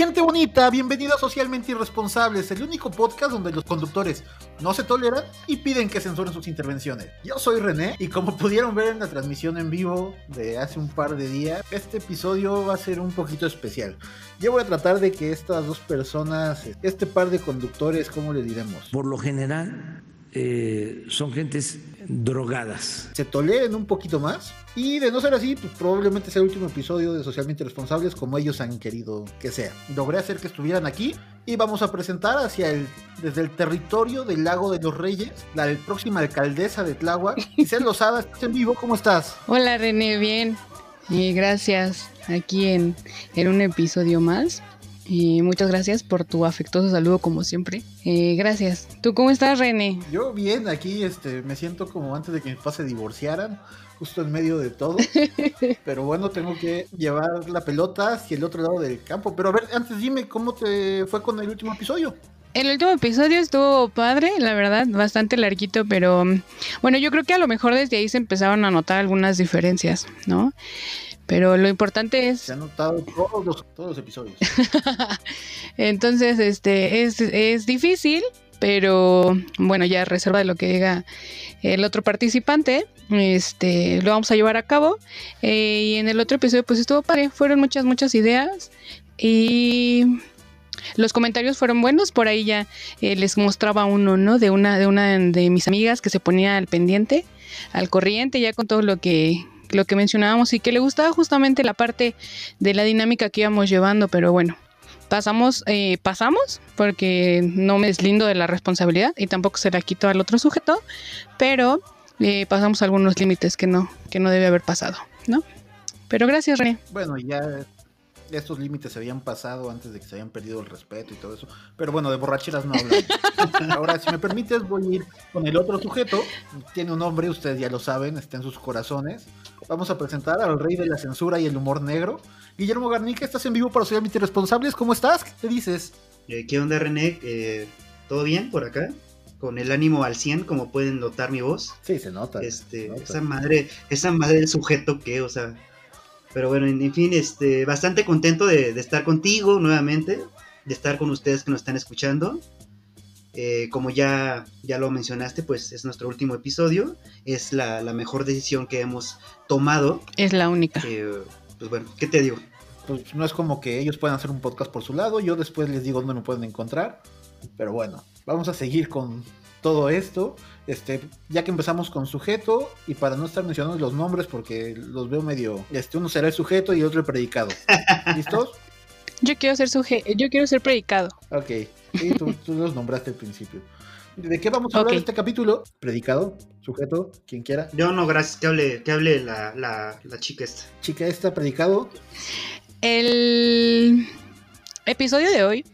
Gente bonita, bienvenidos a Socialmente Irresponsables, el único podcast donde los conductores no se toleran y piden que censuren sus intervenciones. Yo soy René y como pudieron ver en la transmisión en vivo de hace un par de días, este episodio va a ser un poquito especial. Yo voy a tratar de que estas dos personas, este par de conductores, ¿cómo le diremos? Por lo general eh, son gentes drogadas. Se toleren un poquito más. Y de no ser así, pues probablemente sea el último episodio de Socialmente Responsables como ellos han querido que sea. Logré hacer que estuvieran aquí y vamos a presentar hacia el, desde el territorio del Lago de los Reyes, la próxima alcaldesa de Tláhuac. Giselle Lozada, estás en vivo, ¿cómo estás? Hola René, bien. Y gracias aquí en, en un episodio más. Y muchas gracias por tu afectuoso saludo como siempre. Eh, gracias. ¿Tú cómo estás, René? Yo bien, aquí este, me siento como antes de que mis papás se divorciaran, justo en medio de todo. Pero bueno, tengo que llevar la pelota hacia el otro lado del campo. Pero a ver, antes dime cómo te fue con el último episodio. El último episodio estuvo padre, la verdad, bastante larguito, pero bueno, yo creo que a lo mejor desde ahí se empezaron a notar algunas diferencias, ¿no? Pero lo importante es... Se han notado todos los, todos los episodios. Entonces, este, es, es difícil, pero bueno, ya reserva de lo que diga el otro participante, este, lo vamos a llevar a cabo. Eh, y en el otro episodio, pues estuvo padre, fueron muchas, muchas ideas y los comentarios fueron buenos, por ahí ya eh, les mostraba uno, ¿no? De una, de una de mis amigas que se ponía al pendiente, al corriente, ya con todo lo que lo que mencionábamos y que le gustaba justamente la parte de la dinámica que íbamos llevando, pero bueno, pasamos, eh, pasamos, porque no me deslindo de la responsabilidad y tampoco se la quito al otro sujeto, pero eh, pasamos algunos límites que no, que no debe haber pasado, ¿no? Pero gracias, René. Bueno, ya estos límites se habían pasado antes de que se hayan perdido el respeto y todo eso. Pero bueno, de borracheras no hablo. Ahora, si me permites, voy a ir con el otro sujeto. Tiene un nombre, ustedes ya lo saben, está en sus corazones. Vamos a presentar al rey de la censura y el humor negro. Guillermo Garnica, estás en vivo para Socialmente Responsables. ¿Cómo estás? ¿Qué te dices? Eh, ¿Qué onda, René? Eh, ¿Todo bien por acá? Con el ánimo al 100, como pueden notar mi voz. Sí, se nota. Este, se nota. Esa madre, esa madre del sujeto que, o sea, pero bueno, en, fin, este, bastante contento de, de, estar contigo nuevamente, de estar con ustedes que nos están escuchando. Eh, como ya, ya lo mencionaste, pues es nuestro último episodio. Es la, la mejor decisión que hemos tomado. Es la única. Eh, pues bueno, ¿qué te digo? Pues no es como que ellos puedan hacer un podcast por su lado. Yo después les digo dónde me pueden encontrar. Pero bueno, vamos a seguir con todo esto. Este, ya que empezamos con sujeto, y para no estar mencionando los nombres porque los veo medio. Este, uno será el sujeto y otro el predicado. ¿Listos? Yo quiero ser sujeto, yo quiero ser predicado. Ok, sí, tú, tú, los nombraste al principio. ¿De qué vamos a hablar okay. en este capítulo? Predicado, sujeto, quien quiera. Yo no, gracias, que hable, que hable la, la, la chica esta. Chica esta, predicado. El episodio de hoy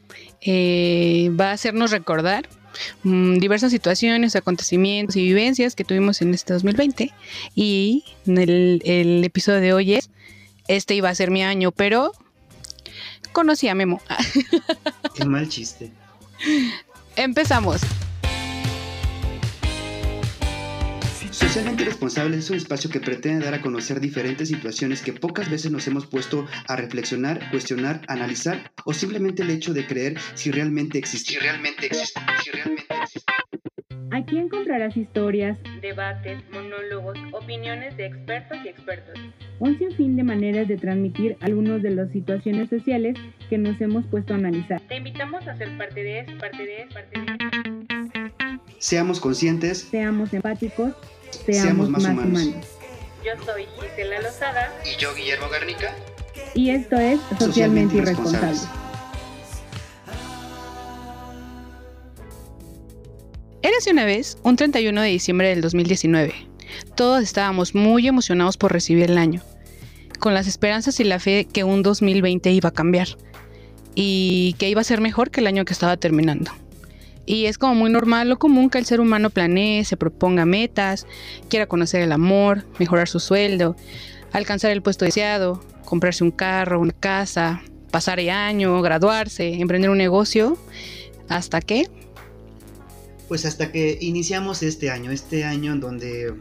eh, va a hacernos recordar mmm, diversas situaciones, acontecimientos y vivencias que tuvimos en este 2020. Y el, el, episodio de hoy es, este iba a ser mi año, pero conocí a Memo. Qué mal chiste. Empezamos. Socialmente Responsable es un espacio que pretende dar a conocer diferentes situaciones que pocas veces nos hemos puesto a reflexionar, cuestionar, analizar o simplemente el hecho de creer si realmente existe. Si realmente existe. Si realmente existe. Aquí encontrarás historias, debates, monólogos, opiniones de expertos y expertos. Un sinfín de maneras de transmitir algunas de las situaciones sociales que nos hemos puesto a analizar. Te invitamos a ser parte de eso, parte de eso, parte de eso. Seamos conscientes, seamos empáticos, seamos, seamos más, más humanos. humanos. Yo soy Gisela Lozada. Y yo, Guillermo Garnica. Y esto es Socialmente, Socialmente Irresponsable. Érase una vez, un 31 de diciembre del 2019. Todos estábamos muy emocionados por recibir el año, con las esperanzas y la fe que un 2020 iba a cambiar y que iba a ser mejor que el año que estaba terminando. Y es como muy normal o común que el ser humano planee, se proponga metas, quiera conocer el amor, mejorar su sueldo, alcanzar el puesto deseado, comprarse un carro, una casa, pasar el año, graduarse, emprender un negocio, hasta que... Pues hasta que iniciamos este año, este año en donde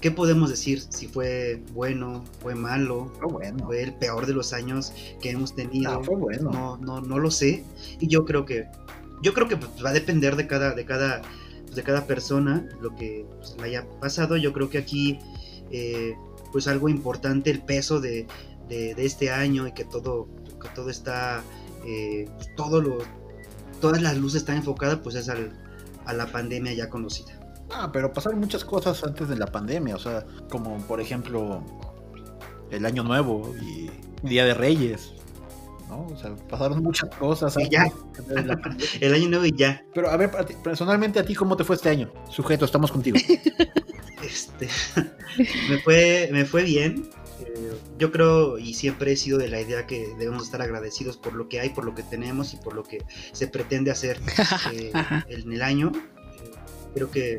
¿qué podemos decir? Si fue bueno, fue malo, Fue bueno. fue el peor de los años que hemos tenido. Ah, fue bueno. No, no, no lo sé. Y yo creo que, yo creo que pues, va a depender de cada, de cada, de cada persona lo que pues, le haya pasado. Yo creo que aquí, eh, pues algo importante, el peso de, de- de este año y que todo, que todo está, eh, pues, todo lo, todas las luces están enfocadas, pues es al, a la pandemia ya conocida. Ah, pero pasaron muchas cosas antes de la pandemia, o sea, como por ejemplo el Año Nuevo y Día de Reyes, ¿no? O sea, pasaron muchas cosas Y ya. El año nuevo y ya. Pero a ver, personalmente a ti, ¿cómo te fue este año? Sujeto, estamos contigo. Este, me fue, me fue bien. Eh, yo creo y siempre he sido de la idea que debemos estar agradecidos por lo que hay, por lo que tenemos y por lo que se pretende hacer eh, en el año. Eh, creo que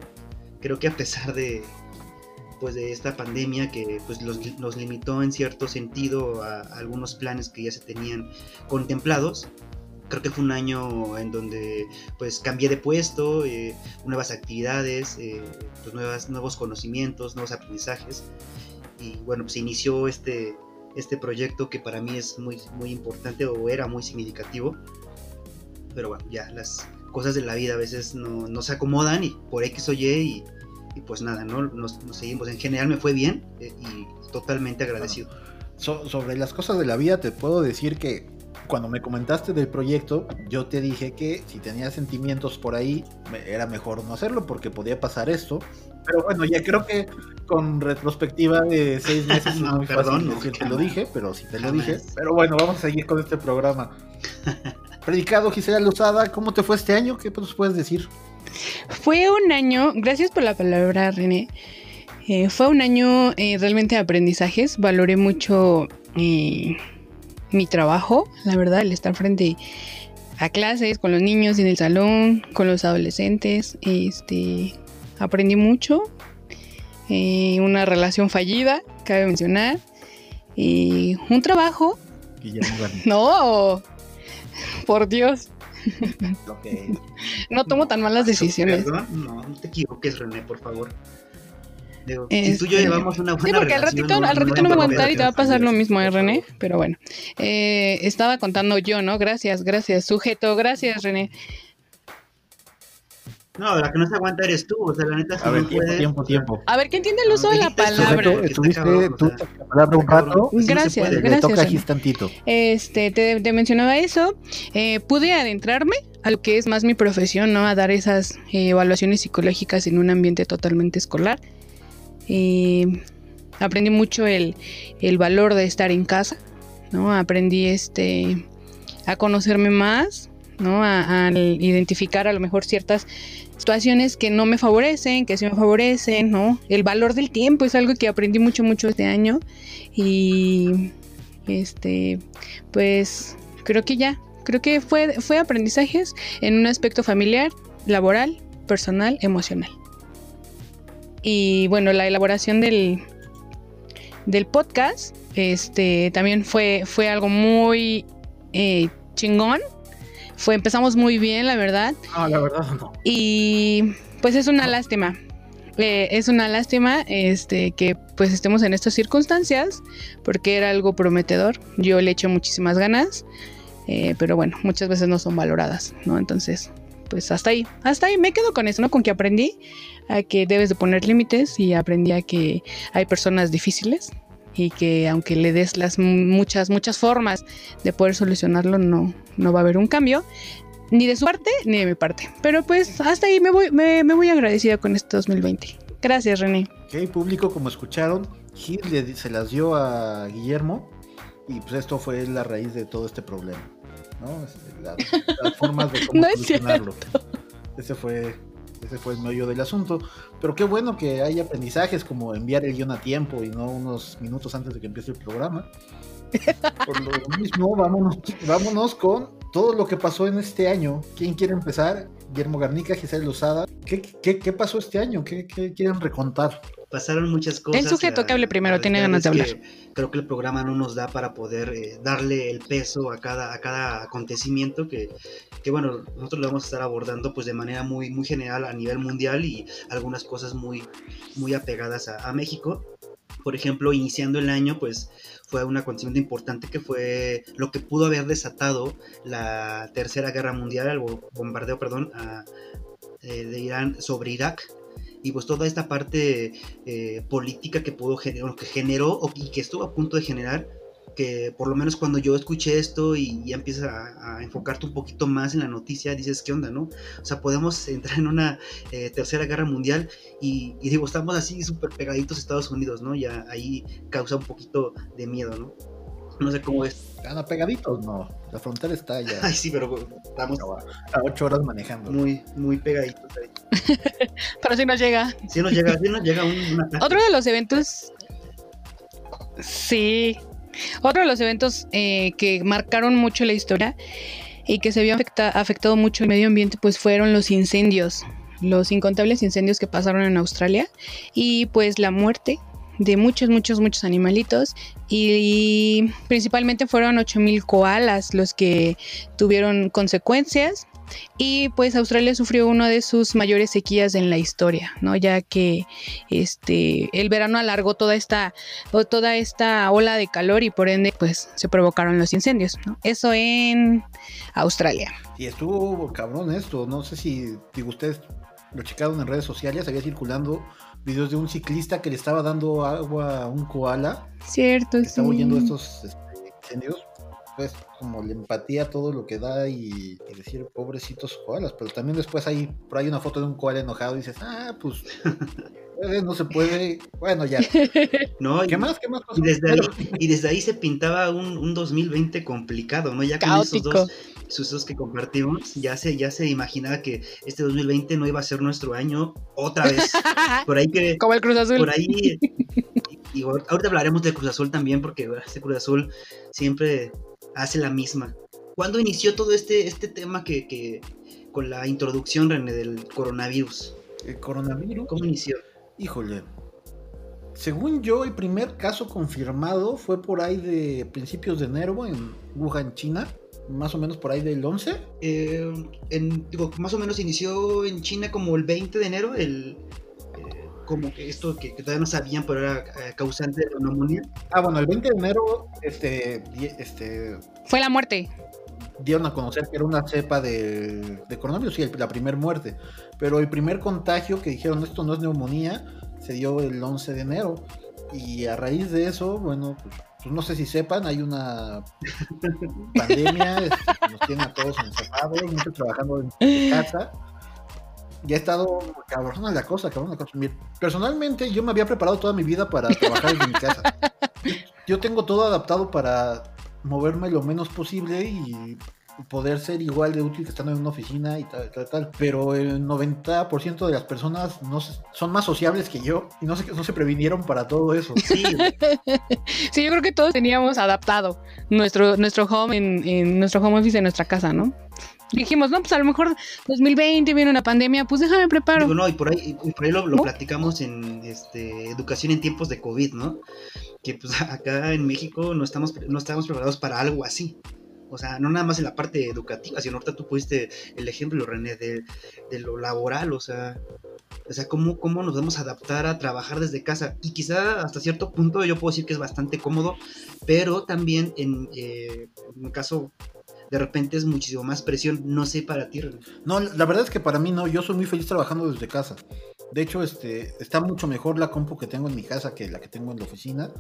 creo que a pesar de pues de esta pandemia que pues los, nos limitó en cierto sentido a, a algunos planes que ya se tenían contemplados. Creo que fue un año en donde pues cambié de puesto eh, nuevas actividades eh, pues, nuevas nuevos conocimientos nuevos aprendizajes. Y bueno pues inició este este proyecto que para mí es muy muy importante o era muy significativo. Pero bueno ya las cosas de la vida a veces no, no se acomodan y por X o Y y, y pues nada, ¿no? Nos, nos seguimos. En general me fue bien eh, y totalmente agradecido. So- sobre las cosas de la vida te puedo decir que cuando me comentaste del proyecto, yo te dije que si tenías sentimientos por ahí, era mejor no hacerlo porque podía pasar esto. Pero bueno, ya creo que con retrospectiva de seis meses es No, muy perdón, fácil decir jamás. lo dije, pero sí te lo Jamás. dije. Pero bueno, vamos a seguir con este programa. Predicado Gisela Lozada, ¿cómo te fue este año? ¿Qué nos puedes decir? Fue un año, gracias por la palabra, René. Eh, fue un año eh, realmente de aprendizajes. Valoré mucho eh, mi trabajo, la verdad, el estar frente a clases con los niños en el salón, con los adolescentes. Este, aprendí mucho. Una relación fallida, cabe mencionar. Y un trabajo. Guillermo Garnica. No, por Dios, No tomo tan malas decisiones. Perdón, no, no te equivoques, René, por favor. Digo, Este, Si tú y yo llevamos una buena Sí, porque al relación, ratito, al ratito no me voy a aguantar y te va a pasar lo mismo, ¿eh, René? Pero bueno, eh, estaba contando yo, ¿no? Gracias, gracias, sujeto, gracias, René. No, la que no se aguanta eres tú, o sea, la neta, si A ver, no tiempo, puedes, tiempo. A ver, ¿qué entiende el uso de la palabra? Estuviste tú la palabra un rato. Gracias. Le gracias. toca a tantito. Este, te, te mencionaba eso. eh, pude adentrarme a lo que es más mi profesión, ¿no? A dar esas eh, evaluaciones psicológicas en un ambiente totalmente escolar. Eh, aprendí mucho el, el valor de estar en casa, ¿no? Aprendí este a conocerme más, ¿no? A, a identificar a lo mejor ciertas situaciones que no me favorecen, que sí me favorecen, ¿no? El valor del tiempo es algo que aprendí mucho, mucho este año. Y este, pues creo que ya, creo que fue, fue aprendizajes en un aspecto familiar, laboral, personal, emocional. Y bueno, la elaboración del, del podcast, este, también fue, fue algo muy eh, chingón. Fue, empezamos muy bien, la verdad. No, la verdad no. Y pues es una lástima. Eh, es una lástima este, que pues estemos en estas circunstancias porque era algo prometedor. Yo le echo muchísimas ganas, eh, pero bueno, muchas veces no son valoradas, ¿no? Entonces, pues hasta ahí, hasta ahí me quedo con eso, ¿no? Con que aprendí a que debes de poner límites y aprendí a que hay personas difíciles y que aunque le des las muchas, muchas formas de poder solucionarlo, no, no va a haber un cambio ni de su parte ni de mi parte. Pero pues hasta ahí me voy, me, me voy agradecida con este 2020. Gracias, René. Ok, público, como escucharon, Gil le- se las dio a Guillermo y pues esto fue la raíz de todo este problema, ¿no? Es- la- las formas de cómo No es solucionarlo. Ese fue, ese fue el meollo del asunto. Pero qué bueno que hay aprendizajes como enviar el guion a tiempo y no unos minutos antes de que empiece el programa. Por lo mismo, vámonos, vámonos con todo lo que pasó en este año. ¿Quién quiere empezar? Guillermo Garnica, Giselle Lozada. ¿Qué, qué, qué pasó este año? ¿Qué, qué quieren recontar? pasaron muchas cosas. El sujeto la- que hable primero tiene ganas de hablar. Creo que el programa no nos da para poder eh, darle el peso a cada, a cada acontecimiento que, que, bueno, nosotros lo vamos a estar abordando pues de manera muy, muy general a nivel mundial y algunas cosas muy, muy apegadas a, a México. Por ejemplo, iniciando el año, pues fue un acontecimiento importante que fue lo que pudo haber desatado la Tercera Guerra Mundial, el bo- bombardeo, perdón, a- eh, de Irán sobre Irak. Y pues toda esta parte eh, política que pudo generar, que generó y que estuvo a punto de generar, que por lo menos cuando yo escuché esto y ya empiezas a, a enfocarte un poquito más en la noticia, dices, ¿qué onda, no? O sea, podemos entrar en una eh, tercera guerra mundial y, y digo, estamos así súper pegaditos a Estados Unidos, ¿no? Ya ahí causa un poquito de miedo, ¿no? No sé cómo es. ¿Están apegaditos? No. La frontera está ya Ay, sí, pero estamos a ocho horas manejando. muy, muy pegaditos ahí. Pero si nos llega. Si nos llega, sí nos llega un, una... Otro de los eventos. Sí. Otro de los eventos eh, que marcaron mucho la historia y que se vio afecta- afectado mucho el medio ambiente, pues fueron los incendios. Los incontables incendios que pasaron en Australia. Y pues la muerte de muchos, muchos, muchos animalitos. Y, principalmente fueron 8000 koalas los que tuvieron consecuencias. Y pues Australia sufrió una de sus mayores sequías en la historia, ¿no? Ya que este el verano alargó toda esta toda esta ola de calor y por ende pues se provocaron los incendios, ¿no? Eso en Australia. Y estuvo cabrón esto. No sé si digo, ustedes lo checaron en redes sociales. Había circulando videos de un ciclista que le estaba dando agua a un koala. Cierto, que sí. estaba huyendo de estos este, incendios. Pues como la empatía, todo lo que da y, y decir pobrecitos koalas. Pero también después hay por ahí una foto de un koala enojado y dices, ah, pues no se puede. Bueno, ya. No, y- ¿Qué más? ¿Qué más pasó? Y desde, ahí, y desde ahí se pintaba un, un 2020 complicado, ¿no? Ya con esos dos sucesos que compartimos, ya se, ya se imaginaba que este 2020 no iba a ser nuestro año otra vez. Por ahí que, Como el Cruz Azul. por ahí, y, y ahorita hablaremos del Cruz Azul también, porque este Cruz Azul siempre hace la misma. ¿Cuándo inició todo este, este tema que, que con la introducción, René, del coronavirus? El coronavirus. ¿Cómo inició? Híjole. Según yo, el primer caso confirmado fue por ahí de principios de enero en Wuhan, China. Más o menos por ahí del 11. Eh, en- digo, más o menos inició en China como el 20 de enero, el, como que esto que, que todavía no sabían, pero era eh, causante de la neumonía. Ah, bueno, el 20 de enero este, este, Fue la muerte. dieron a conocer que era una cepa de, de coronavirus, sí, el- la primera muerte. Pero el primer contagio que dijeron esto no es neumonía, se dio el 11 de enero. Y a raíz de eso, bueno, pues, pues no sé si sepan, hay una pandemia este, que nos tiene a todos encerrados, muchos trabajando en casa. Ya ha estestado cabrona la cosa, cabrona la cosa. Mira, Personalmente, yo me había preparado toda mi vida para trabajar desde mi casa. Yo tengo todo adaptado para moverme lo menos posible y poder ser igual de útil que estando en una oficina y tal, tal, tal. Pero el 90% de las personas no se- son más sociables que yo y no se, no se previnieron para todo eso. Sí, Sí, yo creo que todos teníamos adaptado nuestro, nuestro home en, en nuestro home office en nuestra casa, ¿no? Dijimos, no, pues a lo mejor 2020 viene una pandemia, pues déjame preparo. digo, no, y por ahí, y por ahí lo, lo ¿No? platicamos en este, educación en tiempos de COVID, ¿no? Que pues acá en México no estamos, no estamos preparados para algo así. O sea, no nada más en la parte educativa, sino ahorita tú pusiste el ejemplo, René, de, de lo laboral, o sea, o sea ¿cómo, cómo nos vamos a adaptar a trabajar desde casa. Y quizá hasta cierto punto yo puedo decir que es bastante cómodo, pero también en, eh, en mi caso, de repente es muchísimo más presión, no sé para ti. No, la verdad es que para mí no, yo soy muy feliz trabajando desde casa. De hecho, este, está mucho mejor la compu que tengo en mi casa que la que tengo en la oficina.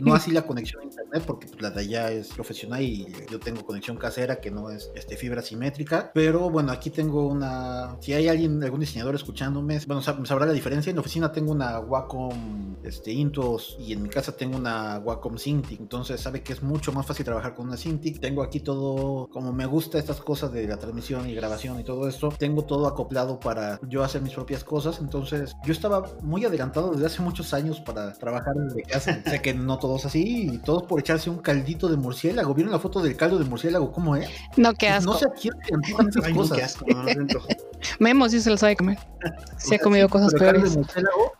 No así la conexión a internet, porque pues, la de allá es profesional y yo tengo conexión casera que no es este, fibra simétrica. Pero bueno, aquí tengo una. Si hay alguien, algún diseñador escuchándome, bueno, sab- sabrá la diferencia. En la oficina tengo una Wacom este, Intuos y en mi casa tengo una Wacom Cintiq. Entonces sabe que es mucho más fácil trabajar con una Cintiq. Tengo aquí todo, como me gusta estas cosas de la transmisión y grabación y todo esto, tengo todo acoplado para yo hacer mis propias cosas. Entonces Entonces, yo estaba muy adelantado desde hace muchos años para trabajar desde casa. sé que no todos así, y todos por echarse un caldito de murciélago. ¿Vieron la foto del caldo de murciélago? ¿Cómo es? No, qué asco. No sé a quién se antojan esas Ay, no, cosas. qué asco. Memo sí se lo sabe comer. Se ha comido sí, cosas pero el caldo peores. de murciélago,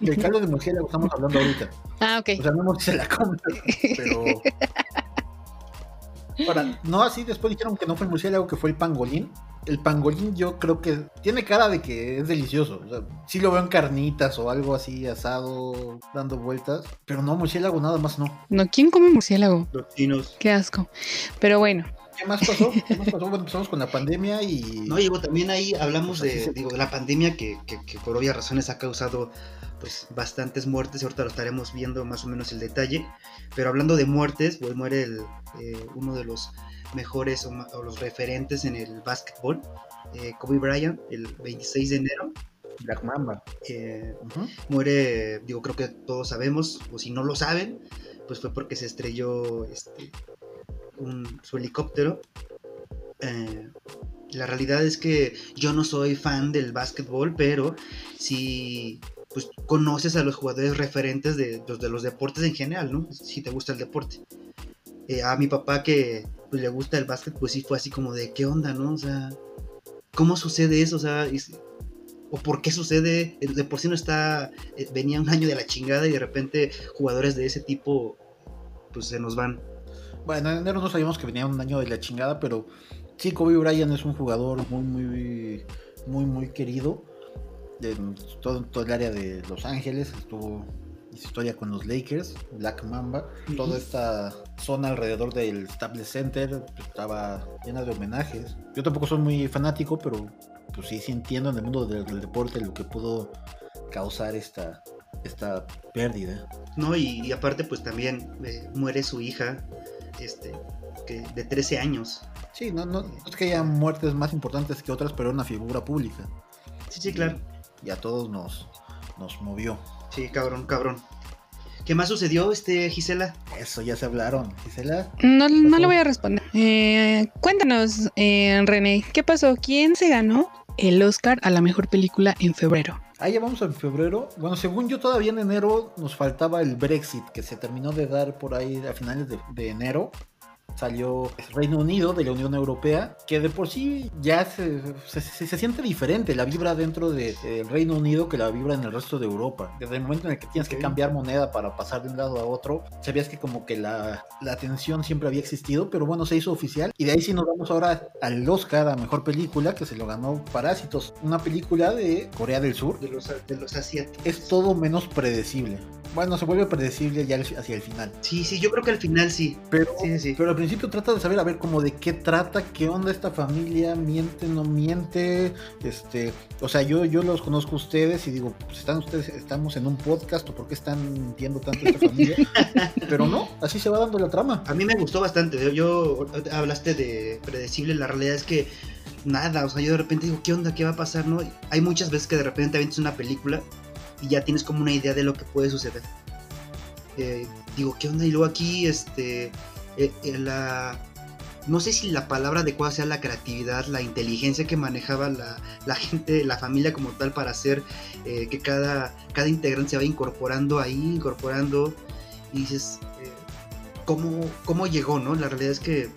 del caldo de murciélago estamos hablando ahorita. Ah, ok. O sea, no se la come, pero. Ahora, no así, después dijeron que no fue el murciélago, que fue el pangolín. El pangolín yo creo que tiene cara de que es delicioso. O sea, sí lo veo en carnitas o algo así asado, dando vueltas. Pero no, murciélago nada más no. No, ¿quién come murciélago? Los chinos. Qué asco. Pero bueno, ¿Qué más pasó? ¿Qué más pasó? Bueno, empezamos con la pandemia y... No, Diego, también ahí hablamos Pues de, se- digo, de la pandemia que, que- que por obvias razones ha causado pues bastantes muertes ahorita lo estaremos viendo más o menos el detalle. Pero hablando de muertes, pues muere el, eh, uno de los mejores o, los referentes en el básquetbol, eh, Kobe Bryant, el 26 de enero. Black Mamba. eh, muere, digo, creo que todos sabemos, o si no lo saben, pues fue porque se estrelló este, un- su helicóptero. Eh, la realidad es que yo no soy fan del básquetbol, pero sí pues, conoces a los jugadores referentes de, los- de los deportes en general, ¿no? Si te gusta el deporte. Eh, a mi papá que pues, le gusta el básquet, pues sí fue así como de, ¿qué onda, no? O sea, ¿cómo sucede eso? O sea, o por qué sucede, Eh, de por sí no está, eh, venía un año de la chingada y de repente jugadores de ese tipo pues se nos van. Bueno, en enero no sabíamos que venía un año de la chingada, pero sí, Kobe Bryant es un jugador muy, muy, muy, muy querido. En todo, todo el área de Los Ángeles, estuvo hizo historia con los Lakers, Black Mamba. Toda esta zona alrededor del Staples Center pues, estaba llena de homenajes. Yo tampoco soy muy fanático, pero pues sí, sí entiendo en el mundo del, del deporte lo que pudo causar esta, esta pérdida. ¿no? Y, y aparte pues también eh, muere su hija este, que, de 13 años. Sí, no, no, no es que haya muertes más importantes que otras, pero era una figura pública. Sí, sí, claro. Y a todos nos, nos movió. Sí, cabrón, cabrón. ¿Qué más sucedió, este, Gisela? Eso ya se hablaron. Gisela, no, no le voy a responder. Eh, cuéntanos, eh, René, ¿qué pasó? ¿Quién se ganó el Oscar a la mejor película en febrero? ahí ya vamos en febrero. Bueno, según yo todavía en enero nos faltaba el Brexit, que se terminó de dar por ahí a finales de, de enero. Salió Reino Unido de la Unión Europea, que de por sí ya se, se, se- se siente diferente la vibra dentro de- del Reino Unido que la vibra en el resto de Europa. Desde el momento en el que tienes que Ok. cambiar moneda para pasar de un lado a otro, sabías que como que la, la tensión siempre había existido, pero bueno, se hizo oficial. Y de ahí sí nos vamos ahora al Oscar a Mejor Película, que se lo ganó Parásitos, una película de Corea del Sur. De los, de los asiáticos. Es todo menos predecible. Bueno, se vuelve predecible ya hacia el final. Sí, sí, yo creo que al final sí. Pero, sí, sí. pero al principio trata de saber, a ver, como de qué trata, qué onda esta familia, miente, no miente, este, o sea, yo, yo los conozco a ustedes y digo, pues están ustedes, estamos en un podcast o por qué están mintiendo tanto esta familia, pero no, así se va dando la trama. A mí me gustó bastante. Yo, hablaste de predecible, la realidad es que nada, o sea, yo de repente digo, ¿qué onda? ¿Qué va a pasar? No? Hay muchas veces que de repente avientas una película y ya tienes como una idea de lo que puede suceder. Eh, digo, ¿qué onda? Y luego aquí, este, eh, eh, la... No sé si la palabra adecuada sea la creatividad, la inteligencia que manejaba la, la gente, la familia como tal para hacer eh, que cada, cada integrante se vaya incorporando ahí, incorporando y dices, ¿cómo, ¿cómo llegó? no? La realidad es que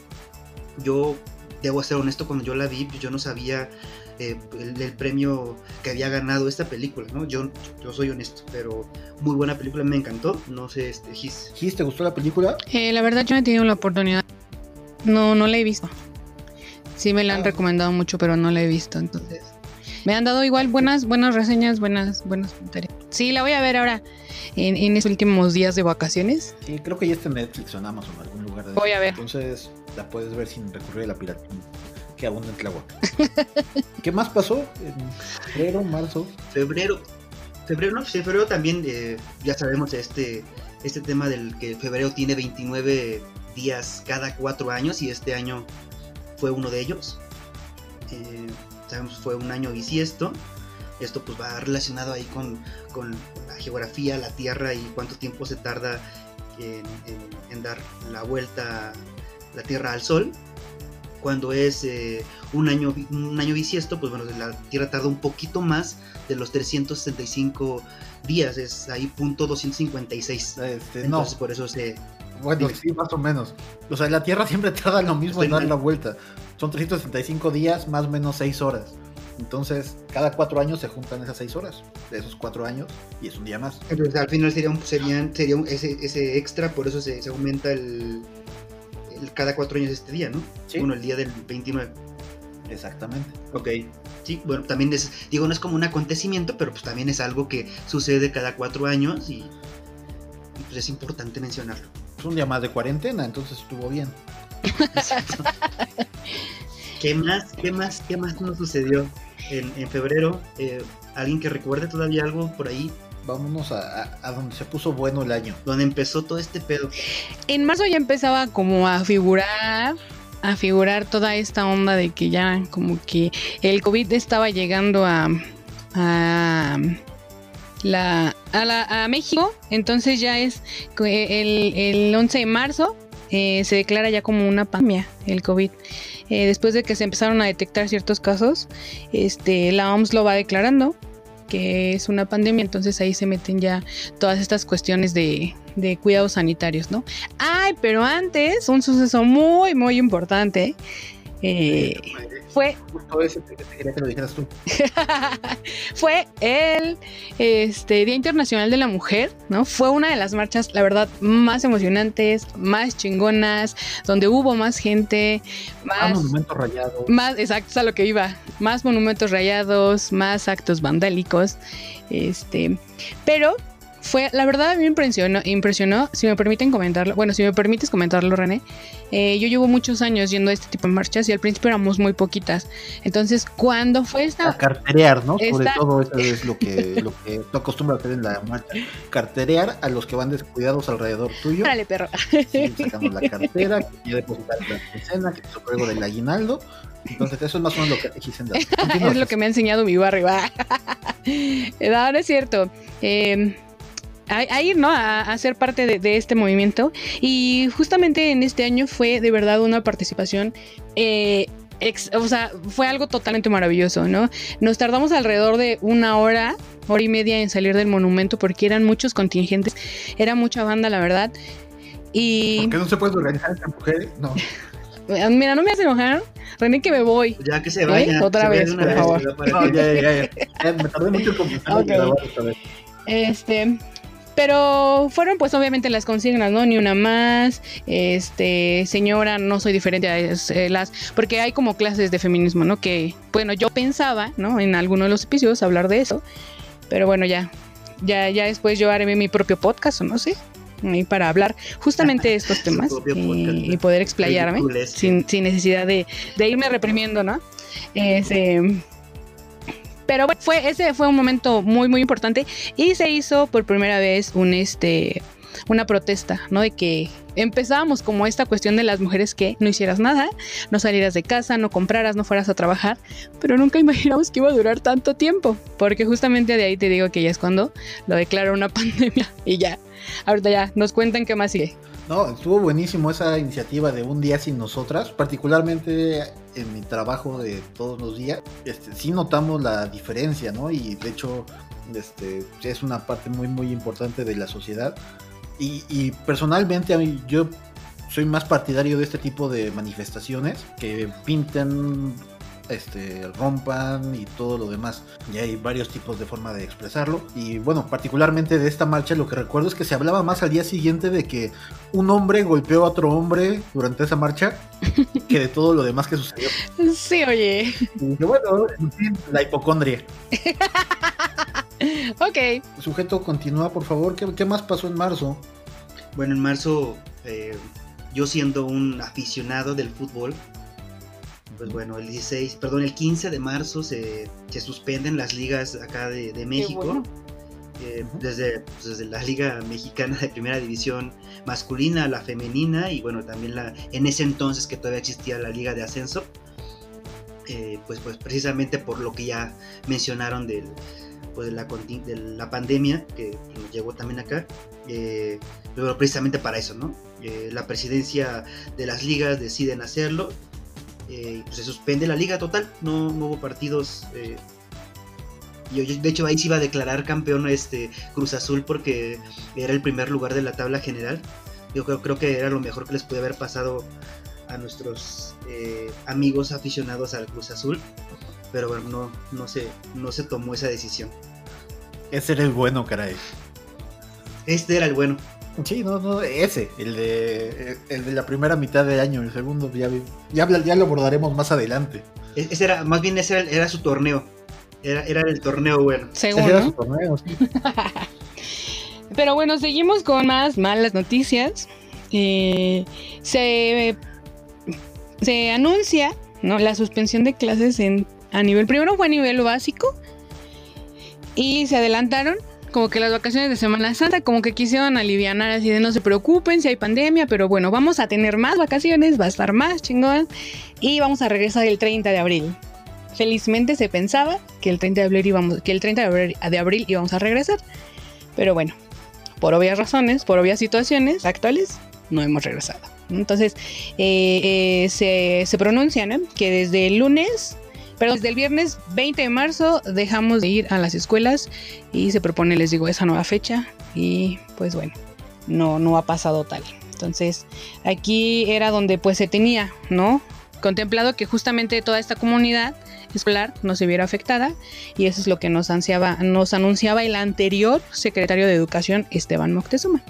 yo, debo ser honesto, cuando yo la vi, yo no sabía eh, el, el premio que había ganado esta película, ¿no? Yo, yo soy honesto, pero muy buena película, me encantó, no sé, este, Gis. Gis, ¿te gustó la película? Eh, la verdad yo no he tenido la oportunidad. No, no la he visto. Sí me la han Ah. recomendado mucho, pero no la he visto. Entonces, me han dado igual buenas, buenas reseñas, buenas, buenos comentarios. Sí, la voy a ver ahora en, en estos últimos días de vacaciones. Sí, creo que ya está en Netflix o en Amazon, en algún lugar de Voy a ver. Entonces la puedes ver sin recurrir a la piratería que abunda en Tláhuac. ¿Qué más pasó? En febrero, marzo. Febrero, febrero, no, febrero también, eh, ya sabemos este, este tema del que febrero tiene 29 días cada cuatro años y este año fue uno de ellos. Eh, sabemos fue un año bisiesto. Esto pues va relacionado ahí con, con la geografía, la Tierra y cuánto tiempo se tarda en dar la vuelta la Tierra al Sol. Cuando es eh, un, año, un año bisiesto, pues bueno, la Tierra tarda un poquito más de los 365 días, es ahí punto 256. Este, no, Entonces por eso se... bueno, dime. sí, más o menos. O sea, la Tierra siempre tarda lo mismo en dar mal. la vuelta. Son 365 días, más o menos 6 horas. Entonces, cada cuatro años se juntan esas 6 horas de esos cuatro años y es un día más. Entonces al final sería un, serían, sería un- ese, ese extra, por eso se, se aumenta el cada cuatro años este día, ¿no? Sí. Bueno, el día del 29. Exactamente. Ok. Sí, bueno, también es, digo, no es como un acontecimiento, pero pues también es algo que sucede cada cuatro años y, y, pues es importante mencionarlo. Es un día más de cuarentena, entonces estuvo bien. Exacto. ¿Qué más, qué más, qué más nos sucedió en, en febrero? Eh, ¿Alguien que recuerde todavía algo por ahí? Vámonos a, donde se puso bueno el año. Donde empezó todo este pedo. En marzo ya empezaba como a figurar, a figurar toda esta onda de que ya como que el COVID estaba llegando a, a, México. Entonces ya es que el, el 11 de marzo eh, se declara ya como una pandemia el COVID. Eh, después de que se empezaron a detectar ciertos casos, este, la OMS lo va declarando que es una pandemia, entonces ahí se meten ya todas estas cuestiones de, de cuidados sanitarios, ¿no? Ay, pero antes, un suceso muy, muy importante eh, fue Justo ese te quería que lo dijeras tú. fue el este, Día Internacional de la Mujer, ¿no? Fue una de las marchas, la verdad, más emocionantes, más chingonas, donde hubo más gente, más, monumento rayado. más, exacto, a lo que iba, más monumentos rayados, más actos vandálicos, este, pero fue, la verdad, a mí me impresionó, impresionó, si me permiten comentarlo, bueno, si me permites comentarlo, René, eh, yo llevo muchos años yendo a este tipo de marchas y al principio éramos muy poquitas, entonces, cuando fue A esta... carterear, ¿no? Sobre Está- todo eso es lo que, lo que tú acostumbras a hacer en la marcha. Carterear a los que van descuidados alrededor tuyo. Órale, perro. Sí, sacamos la cartera, que ya depositaron la quincena, que es luego del aguinaldo. Entonces, eso es más o menos lo que te dicen. es lo que me ha enseñado mi barrio. no, no es cierto. Eh, a, a ir, ¿no? A, a ser parte de, de este movimiento. Y justamente en este año fue de verdad una participación. eh, ex- o sea, fue algo totalmente maravilloso, ¿no? Nos tardamos alrededor de una hora, hora y media en salir del monumento porque eran muchos contingentes, era mucha banda, la verdad. Y ¿Por qué no se puede organizar entre mujeres? No. eh, mira, no me hace enojar, René, que me voy. Ya que se vaya. Otra se vaya vez, por vez, favor. No, ya, ya, ya. Ya, Me tardé mucho en confesar Ok. que grabar esta vez. Este, pero fueron pues obviamente las consignas, ¿no? Ni una más, este, señora, no soy diferente a es- eh, las, porque hay como clases de feminismo, ¿no? Que, bueno, yo pensaba, ¿no? En alguno de los episodios hablar de eso, pero bueno, ya, ya, ya después yo haré mi propio podcast o no sé, ahí para hablar justamente de estos temas propio y, podcast. y poder explayarme sin, sin necesidad de, de irme reprimiendo, ¿no? Ese, pero bueno, fue, ese fue un momento muy, muy importante y se hizo por primera vez un este una protesta, ¿no? De que empezábamos como esta cuestión de las mujeres que no hicieras nada, no salieras de casa, no compraras, no fueras a trabajar, pero nunca imaginamos que iba a durar tanto tiempo, porque justamente de ahí te digo que ya es cuando lo declaró una pandemia y ya, ahorita ya nos cuentan qué más sigue. No, estuvo buenísimo esa iniciativa de un día sin nosotras, particularmente en mi trabajo de todos los días. Este, sí notamos la diferencia, ¿no? Y de hecho, este, es una parte muy, muy importante de la sociedad. Y, y personalmente a mí, yo soy más partidario de este tipo de manifestaciones que pinten, este, rompan y todo lo demás. Y hay varios tipos de forma de expresarlo. Y bueno, particularmente de esta marcha, lo que recuerdo es que se hablaba más al día siguiente de que un hombre golpeó a otro hombre durante esa marcha que de todo lo demás que sucedió. Sí, oye. Y dije, bueno, en fin, la hipocondria. Ok. Sujeto, continúa, por favor. ¿Qué, qué más pasó en marzo? Bueno, en marzo, eh, yo siendo un aficionado del fútbol, pues bueno, el 16, perdón, el 15 de marzo se, se suspenden las ligas acá de, de México. bueno. eh, desde, pues, desde la Liga Mexicana de Primera División masculina, la femenina y bueno, también la, en ese entonces que todavía existía la Liga de Ascenso. eh, pues, pues precisamente por lo que ya mencionaron del, pues, de, la, de la pandemia que nos llegó también acá. eh, pero precisamente para eso, ¿no? La presidencia de las ligas deciden hacerlo eh, pues se suspende la liga total, no, no hubo partidos. eh, y yo- de hecho ahí se iba a declarar campeón este Cruz Azul porque era el primer lugar de la tabla general. Yo creo, creo que era lo mejor que les puede haber pasado a nuestros eh, amigos aficionados al Cruz Azul. Pero bueno, no, no, se, no se tomó esa decisión. Ese era el bueno, caray. Este era el bueno. Sí, no, no, ese, el de, el de la primera mitad de año, el segundo ya, vi- ya, ya lo abordaremos más adelante. E- Ese era, más bien ese era, era su torneo. Era, era el torneo bueno. Según, Ese era ¿no? su torneo, sí. Pero bueno, seguimos con más malas noticias. Eh, se, se anuncia ¿no? la suspensión de clases en, a nivel, primero fue a nivel básico y se adelantaron como que las vacaciones de Semana Santa, como que quisieron aliviar así de no se preocupen si hay pandemia, pero bueno, vamos a tener más vacaciones, va a estar más chingón y vamos a regresar el 30 de abril. Felizmente se pensaba que el 30 de abril íbamos, que el 30 de abril, de abril íbamos a regresar, pero bueno, por obvias razones, por obvias situaciones actuales, no hemos regresado. Entonces, eh, eh, se, se pronuncia ¿no? que desde el lunes, perdón, desde el viernes 20 de marzo dejamos de ir a las escuelas y se propone, les digo, esa nueva fecha y pues bueno, no, no ha pasado tal. Entonces, aquí era donde pues se tenía, ¿no? Contemplado que justamente toda esta comunidad escolar no se viera afectada y eso es lo que nos ansiaba, nos anunciaba el anterior secretario de Educación, Esteban Moctezuma.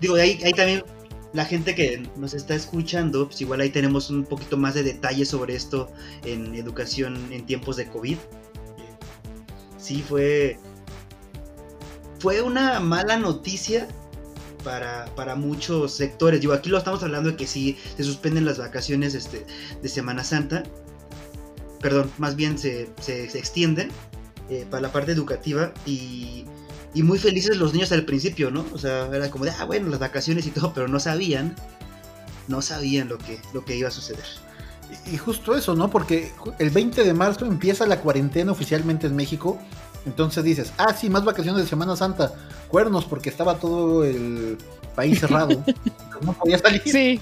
Digo, ahí, ahí también la gente que nos está escuchando, pues igual ahí tenemos un poquito más de detalles sobre esto en educación en tiempos de COVID. Sí, fue. Fue una mala noticia para, para muchos sectores. Digo, aquí lo estamos hablando de que sí se suspenden las vacaciones este, de Semana Santa. Perdón, más bien se, se- se extienden eh, para la parte educativa y y muy felices los niños al principio, ¿no? O sea, era como de, ah, bueno, las vacaciones y todo, pero no sabían, no sabían lo que, lo que iba a suceder. Y justo eso, ¿no? Porque el 20 de marzo empieza la cuarentena oficialmente en México. Entonces dices, ah, sí, más vacaciones de Semana Santa. Cuernos, porque estaba todo el país cerrado. no podía salir. Sí.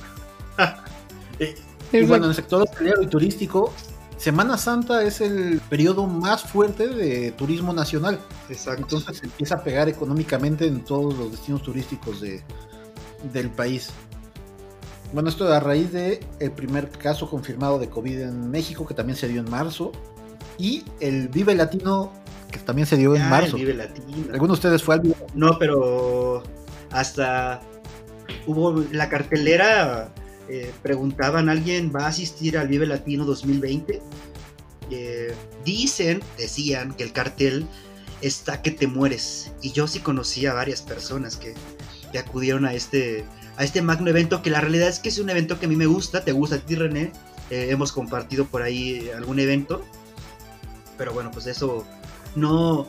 Y bueno, en el sector hotelero y turístico, Semana Santa es el periodo más fuerte de turismo nacional. Exacto. Entonces se empieza a pegar económicamente en todos los destinos turísticos de, del país. Bueno, esto a raíz de el primer caso confirmado de COVID en México, que también se dio en marzo, y el Vive Latino, que también se dio en Ah, el marzo. Vive Latino. ¿Alguno de ustedes fue al Vive No, pero hasta hubo la cartelera, eh, preguntaban, ¿alguien va a asistir al Vive Latino 2020? Eh, dicen, decían que el cartel está que te mueres. Y yo sí conocí a varias personas que, que acudieron a este, a este magno evento, que la realidad es que es un evento que a mí me gusta, te gusta a ti René, Eh, hemos compartido por ahí algún evento, pero bueno, pues eso no,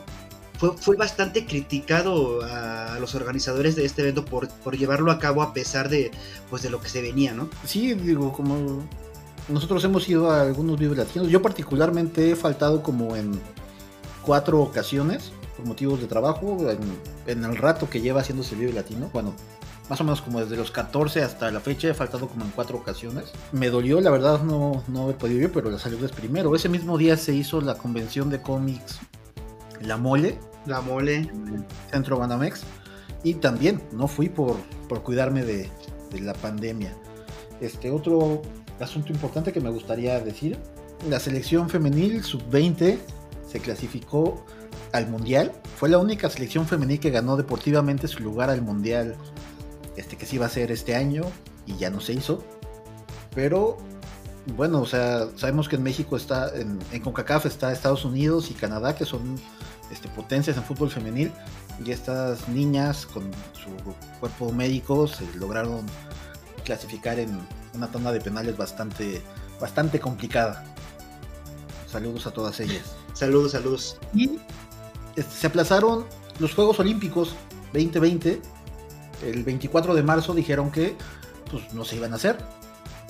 fue, fue bastante criticado a, los organizadores de este evento por, por llevarlo a cabo a pesar de, pues, de lo que se venía, ¿no? Sí, digo, como nosotros hemos ido a algunos Vive Latinos. Yo particularmente he faltado como en cuatro ocasiones por motivos de trabajo, en, en el rato que lleva haciéndose el Vive Latino. Bueno, más o menos como desde los 14 hasta la fecha he faltado como en cuatro ocasiones. Me dolió, la verdad, no, no haber podido ir, pero la salud es primero. Ese mismo día se hizo la convención de cómics La Mole, La mole. Centro Banamex. Y también no fui por, por cuidarme de, de la pandemia. Este otro asunto importante que me gustaría decir, la selección femenil sub-20 se clasificó al Mundial. Fue la única selección femenil que ganó deportivamente su lugar al Mundial este que se iba a hacer este año y ya no se hizo. Pero bueno, o sea, sabemos que en México está, en, en CONCACAF está Estados Unidos y Canadá, que son este, potencias en fútbol femenil. Y estas niñas con su cuerpo médico se lograron clasificar en una tanda de penales bastante, bastante complicada. Saludos a todas ellas. Saludos, saludos. Y este, se aplazaron los Juegos Olímpicos 2020. El 24 de marzo dijeron que pues, no se iban a hacer.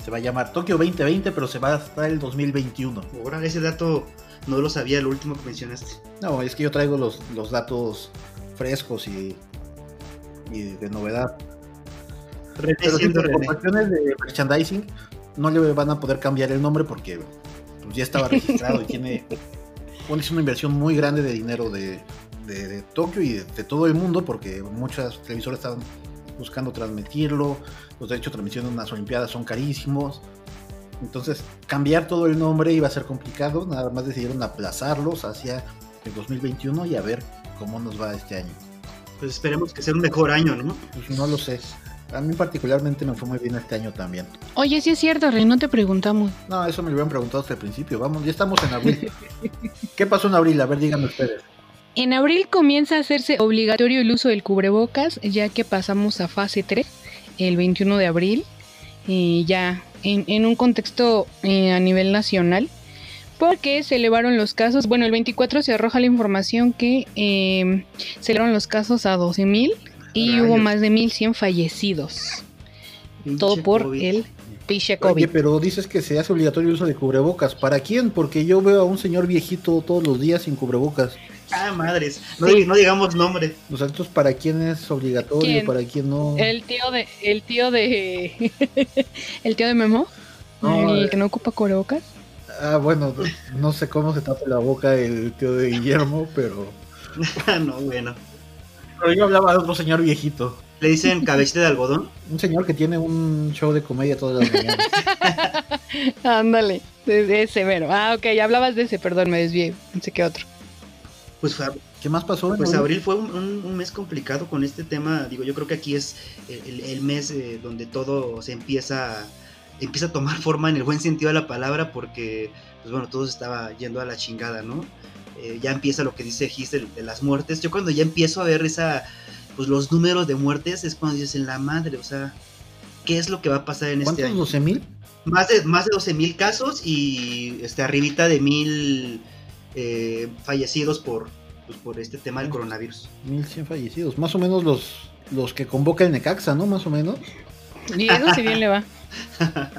Se va a llamar Tokio 2020, pero se va hasta el 2021. Ahora, ese dato no lo sabía, el último que mencionaste. No, es que yo traigo los, los datos frescos y, y de novedad. René Pero siendo René. cuestiones de merchandising, no le van a poder cambiar el nombre porque pues, ya estaba registrado y tiene bueno, es una inversión muy grande de dinero de, de, de Tokio y de, de, todo el mundo porque muchas televisoras estaban buscando transmitirlo. Los derechos de transmisión de unas Olimpiadas son carísimos. Entonces, cambiar todo el nombre iba a ser complicado. Nada más decidieron aplazarlos hacia el 2021 y a ver cómo nos va este año. Pues esperemos que sea un mejor año, ¿no? Pues no lo sé. A mí particularmente me fue muy bien este año también. Oye, sí es cierto, Rey, no te preguntamos. No, eso me lo habían preguntado hasta el principio. Vamos, ya estamos en abril. ¿Qué pasó en abril? A ver, díganme ustedes. En abril comienza a hacerse obligatorio el uso del cubrebocas, ya que pasamos a fase 3 el 21 de abril, eh, ya en, en, un contexto eh, a nivel nacional, porque se elevaron los casos. Bueno, el 24 se arroja la información que eh, se elevaron los casos a 12.000 y Rayos. hubo más de 1.100 fallecidos. Pinche Todo por COVID. el piche COVID. Oye, pero dices que se hace obligatorio el uso de cubrebocas. ¿Para quién? Porque yo veo a un señor viejito todos los días sin cubrebocas. Ah, madres. No, sí. no digamos nombre. Los actos para quién es obligatorio, ¿Quién? para quién no. El tío de, el tío de, el tío de Memo, no, el que no ocupa cubrebocas. Ah, bueno, no sé cómo se tapa la boca el tío de Guillermo, pero. no, bueno. Pero yo hablaba de otro señor viejito. ¿Le dicen cabecita de algodón? Un señor que tiene un show de comedia todas las mañanas. Ándale, ese mero. Ah, ok, hablabas de ese, perdón, me desvié. Pensé que otro. Pues fue, ¿Qué más pasó? Pues abril fue un, un, un, mes complicado con este tema. Digo, yo creo que aquí es el, el mes eh, donde todo se empieza, empieza a tomar forma en el buen sentido de la palabra porque, pues bueno, todo se estaba yendo a la chingada, ¿no? Eh, ya empieza lo que dice Gis de, de, las muertes. Yo cuando ya empiezo a ver esa, pues los números de muertes es cuando dices en la madre, o sea, ¿qué es lo que va a pasar en este año? ¿Cuántos? ¿12 mil? Más de, más de 12 mil casos y este, arribita de mil eh, fallecidos por, pues, por este tema del coronavirus. 1100 fallecidos, más o menos los, los que convoca el Necaxa, ¿no? Más o menos. Y eso si bien le va.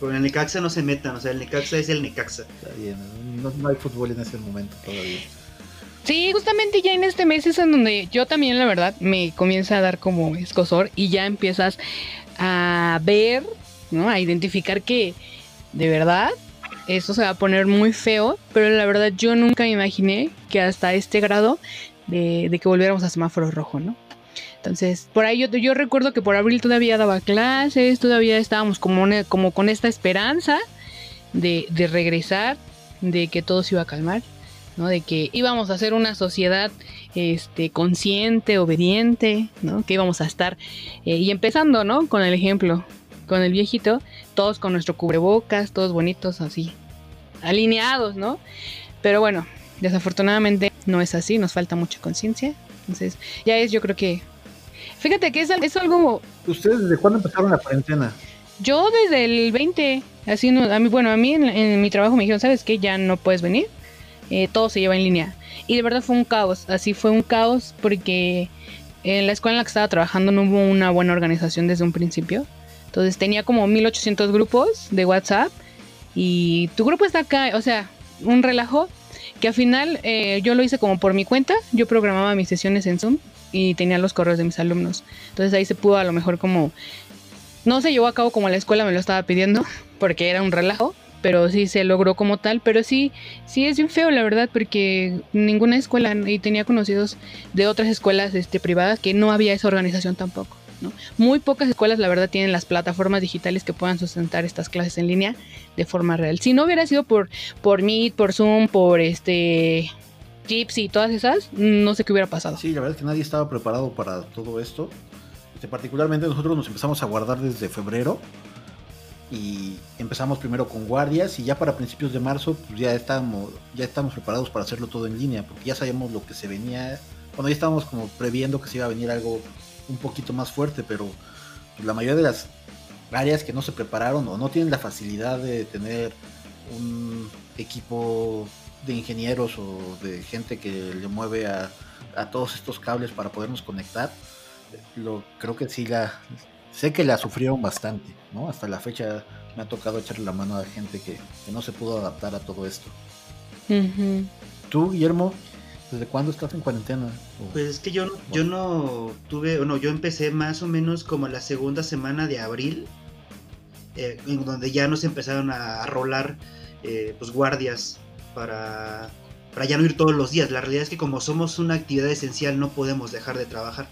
Con el Necaxa no se metan, o sea, el Necaxa es el Necaxa. Está bien, no, no hay fútbol en ese momento todavía. Sí, justamente ya en este mes es en donde yo también, la verdad, me comienza a dar como escosor y ya empiezas a ver, ¿no? A identificar que de verdad esto se va a poner muy feo, pero la verdad yo nunca me imaginé que hasta este grado de, que volviéramos a semáforo rojo, ¿no? Entonces, por ahí yo, yo, recuerdo que por abril todavía daba clases, todavía estábamos como, como con esta esperanza de, de, regresar, de que todo se iba a calmar, ¿no? De que íbamos a ser una sociedad este, consciente, obediente, ¿no? Que íbamos a estar, eh, y empezando, ¿no? Con el ejemplo, con el viejito, todos con nuestro cubrebocas, todos bonitos así, alineados, ¿no? Pero bueno, desafortunadamente no es así, nos falta mucha conciencia. Entonces, ya es, yo creo que. Fíjate que es, es algo. ¿Ustedes desde cuándo empezaron la cuarentena? Yo desde el 20, así, no, a mí, bueno, a mí en, en, mi trabajo me dijeron, ¿sabes qué? Ya no puedes venir, eh, todo se lleva en línea. Y de verdad fue un caos, así fue un caos porque en la escuela en la que estaba trabajando no hubo una buena organización desde un principio. Entonces tenía como 1800 grupos de WhatsApp y tu grupo está acá, o sea, un relajo que al final eh, yo lo hice como por mi cuenta, yo programaba mis sesiones en Zoom y tenía los correos de mis alumnos. Entonces ahí se pudo a lo mejor como, no se llevó a cabo como la escuela me lo estaba pidiendo, porque era un relajo, pero sí se logró como tal, pero sí, sí es bien feo la verdad, porque ninguna escuela, y tenía conocidos de otras escuelas este, privadas que no había esa organización tampoco. Muy pocas escuelas, la verdad, tienen las plataformas digitales que puedan sustentar estas clases en línea de forma real. Si no hubiera sido por, por Meet, por Zoom, por este Tips y todas esas, no sé qué hubiera pasado. Sí, la verdad es que nadie estaba preparado para todo esto. Este, particularmente nosotros nos empezamos a guardar desde febrero y empezamos primero con guardias y ya para principios de marzo pues ya estábamos ya estamos preparados para hacerlo todo en línea porque ya sabíamos lo que se venía cuando ya estábamos como previendo que se iba a venir algo un poquito más fuerte, pero pues, la mayoría de las áreas que no se prepararon o no tienen la facilidad de tener un equipo de ingenieros o de gente que le mueve a, a todos estos cables para podernos conectar, lo, creo que sí la sé que la sufrieron bastante, ¿no? Hasta la fecha me ha tocado echarle la mano a gente que, que no se pudo adaptar a todo esto. Uh -huh. ¿Tú, Guillermo, ¿Desde cuándo estás en cuarentena? Pues es que yo, no, yo no tuve, no, yo empecé más o menos como la segunda semana de abril. eh, en donde ya nos empezaron a, rolar eh, pues guardias para, para ya no ir todos los días. La realidad es que como somos una actividad esencial no podemos dejar de trabajar.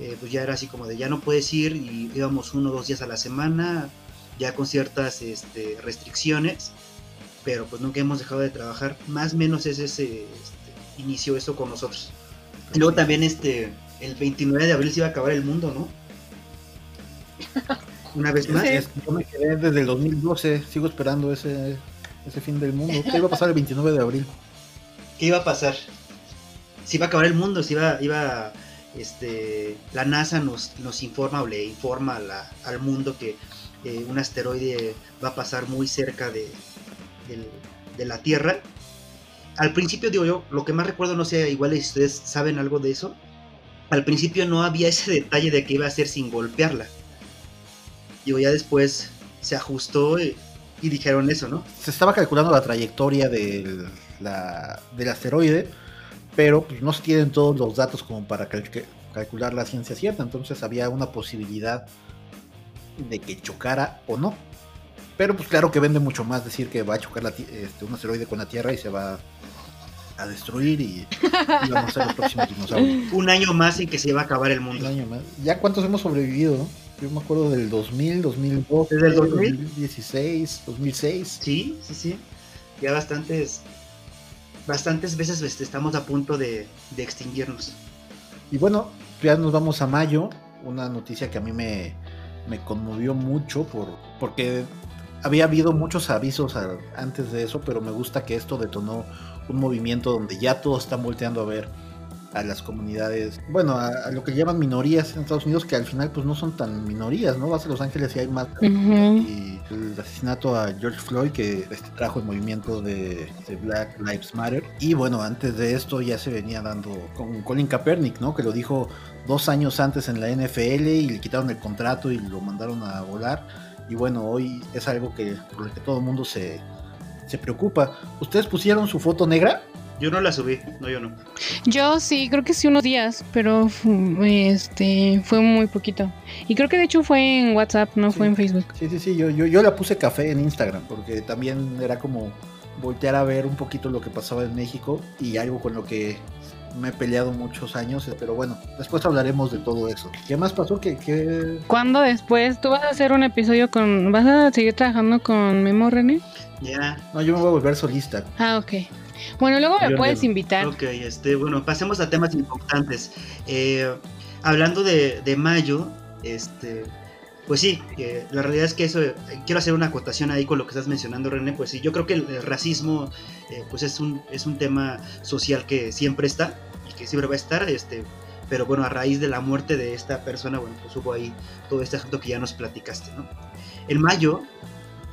Eh, pues ya era así como de ya no puedes ir y íbamos uno o dos días a la semana, ya con ciertas este, restricciones, pero pues nunca hemos dejado de trabajar. Más o menos es ese, este, inició eso con nosotros. Y luego también este, el 29 de abril se iba a acabar el mundo, ¿no? Una vez más. Es- yo me quedé desde el 2012, sigo esperando ese, ese fin del mundo. ¿Qué iba a pasar el 29 de abril? ¿Qué iba a pasar? Se iba a acabar el mundo, se iba, iba este, la NASA nos, nos informa o le informa la- al mundo que eh, un asteroide va a pasar muy cerca de, del- de la Tierra. Al principio, digo yo, lo que más recuerdo, no sé, igual si ustedes saben algo de eso, al principio no había ese detalle de que iba a ser sin golpearla. Digo, ya después se ajustó y, dijeron eso, ¿no? Se estaba calculando la trayectoria del, la- del asteroide, pero pues, no se tienen todos los datos como para cal- calcular la ciencia cierta, entonces había una posibilidad de que chocara o no. Pero pues claro que vende mucho más decir que va a chocar la este, un asteroide con la Tierra y se va a destruir y, y vamos a ser los próximos dinosaurios. Un año más en que se iba a acabar el Un mundo. año más. ¿Ya cuántos hemos sobrevivido? Yo me acuerdo del 2000, 2012, ¿Desde el 2000? 2016, 2006. Sí, sí, sí. Ya bastantes, bastantes veces este, estamos a punto de, de extinguirnos. Y bueno, ya nos vamos a mayo, una noticia que a mí me, me conmovió mucho por, porque había habido muchos avisos a- antes de eso, pero me gusta que esto detonó un movimiento donde ya todos están volteando a ver a las comunidades, bueno, a, a lo que llaman minorías en Estados Unidos, que al final pues no son tan minorías, ¿no? Vas a Los Ángeles y hay más. Y el asesinato a George Floyd que este, trajo el movimiento de, de Black Lives Matter. Y bueno, antes de esto ya se venía dando con Colin Kaepernick, ¿no? Que lo dijo dos años antes en la NFL y le quitaron el contrato y lo mandaron a volar. Y bueno, hoy es algo que por el que todo el mundo se, se preocupa. ¿Ustedes pusieron su foto negra? Yo no la subí, no, yo no. Yo sí, creo que sí unos días, pero fu- este fue muy poquito. Y creo que de hecho fue en WhatsApp, no fue en Facebook. Sí, sí, sí, yo, yo, yo la puse café en Instagram porque también era como voltear a ver un poquito lo que pasaba en México y algo con lo que me he peleado muchos años, pero bueno, después hablaremos de todo eso. ¿Qué más pasó? ¿Qué, qué... ¿Cuándo después? ¿Tú vas a hacer un episodio con... ¿Vas a seguir trabajando con Memo René? Ya, No, yo me voy a volver solista. Ah, ok. Bueno, luego me Yo puedes no. invitar. ok, este, bueno, pasemos a temas importantes. Eh, hablando de, de mayo, este, pues sí, la realidad es que eso, eh, quiero hacer una acotación ahí con lo que estás mencionando, René, pues sí, yo creo que el, el racismo, eh, pues es un, es un tema social que siempre está y que siempre va a estar, este, pero bueno, a raíz de la muerte de esta persona, bueno, pues hubo ahí todo este asunto que ya nos platicaste, ¿no? En mayo,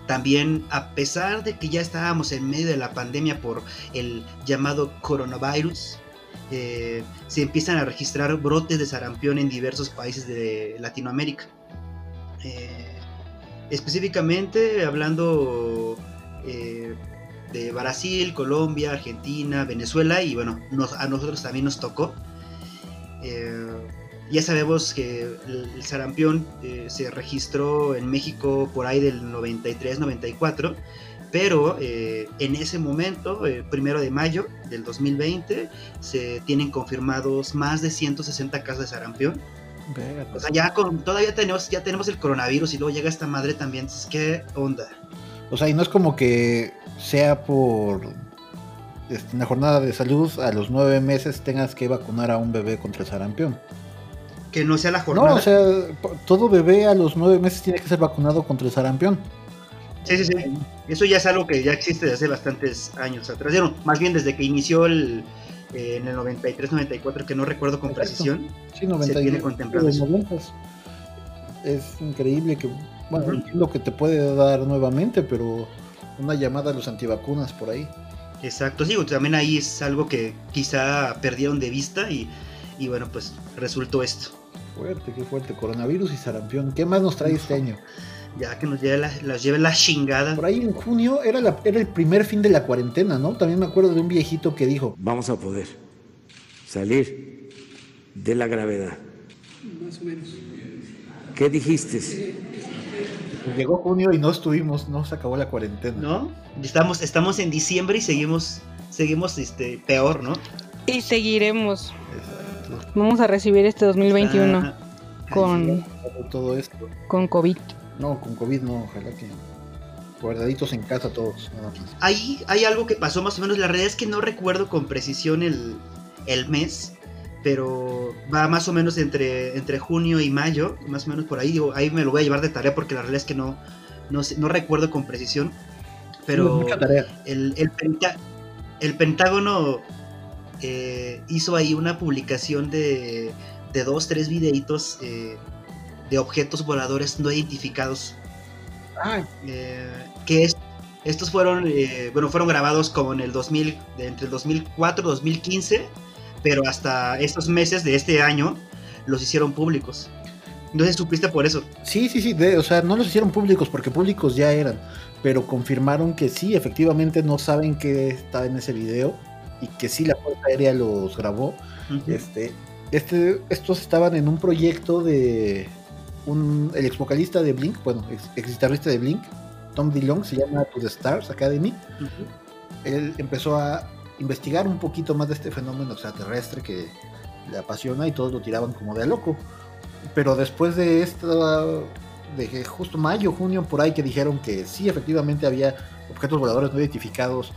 también, a pesar de que ya estábamos en medio de la pandemia por el llamado coronavirus, eh, se empiezan a registrar brotes de sarampión en diversos países de Latinoamérica. Eh, específicamente hablando eh, de Brasil, Colombia, Argentina, Venezuela y bueno, a nosotros también nos tocó. Eh, ya sabemos que el, el sarampión se registró en México por ahí del 93-94, pero en ese momento, eh, primero de mayo del 2020, se tienen confirmados más de 160 casos de sarampión. O sea, ya con, todavía tenemos, ya tenemos el coronavirus y luego llega esta madre también. Entonces, ¿qué onda? O sea, y no es como que sea por este, una jornada de salud a los nueve meses tengas que vacunar a un bebé contra el sarampión. Que no sea la No, jornada. o sea, todo bebé a los nueve meses tiene que ser vacunado contra el sarampión. Sí, sí, sí. Eso ya es algo que ya existe desde hace bastantes años atrás. Bueno, más bien desde que inició el, eh, en el 93-94, que no recuerdo con Exacto. precisión. Sí, 90 y- tiene contemplado de eso. 90s. Es increíble que, bueno, entiendo que te puede dar nuevamente, pero una llamada a los antivacunas por ahí. Exacto, sí, también ahí es algo que quizá perdieron de vista y, y bueno, pues resultó esto. Fuerte, qué fuerte. Coronavirus y sarampión. ¿Qué más nos trae este año? Ya que nos lleve la, las lleve la chingada. Por ahí en junio era, la- era el primer fin de la cuarentena, ¿no? También me acuerdo de un viejito que dijo, Vamos a poder salir de la gravedad. Más o menos. ¿Qué dijiste? Pues llegó junio y no estuvimos, no se acabó la cuarentena. ¿No? Estamos, estamos en diciembre y seguimos, seguimos este, peor, ¿no? Y seguiremos. Exacto. Vamos a recibir este 2021 Ajá. con, Todo esto. con COVID. No, con COVID no, ojalá que guardaditos en casa todos. nada más. Ahí hay algo que pasó más o menos. La realidad es que no recuerdo con precisión el, el mes, pero va más o menos entre, entre junio y mayo, más o menos por ahí. Digo, ahí me lo voy a llevar de tarea porque la realidad es que no, no, sé- no recuerdo con precisión. Pero tarea. el, el, penta- el Pentágono eh, hizo ahí una publicación de, de dos, tres videitos eh, de objetos voladores no identificados Ay, eh, que es- estos fueron, eh, bueno, fueron grabados como en el 2000, de entre el 2004 y 2015, pero hasta estos meses de este año los hicieron públicos. No supiste por eso. Sí, sí, sí, de- o sea, no los hicieron públicos porque públicos ya eran, pero confirmaron que sí, efectivamente no saben qué está en ese video y que sí la Fuerza Aérea los grabó. Este, este, estos estaban en un proyecto de un, el ex vocalista de Blink, bueno, ex, ex guitarrista de Blink, Tom DeLonge, se llama To the Stars Academy. Ujú. Él empezó a investigar un poquito más de este fenómeno extraterrestre que le apasiona y todos lo tiraban como de a loco. Pero después de esta, de justo mayo, junio, por ahí que dijeron que sí, efectivamente había objetos voladores no identificados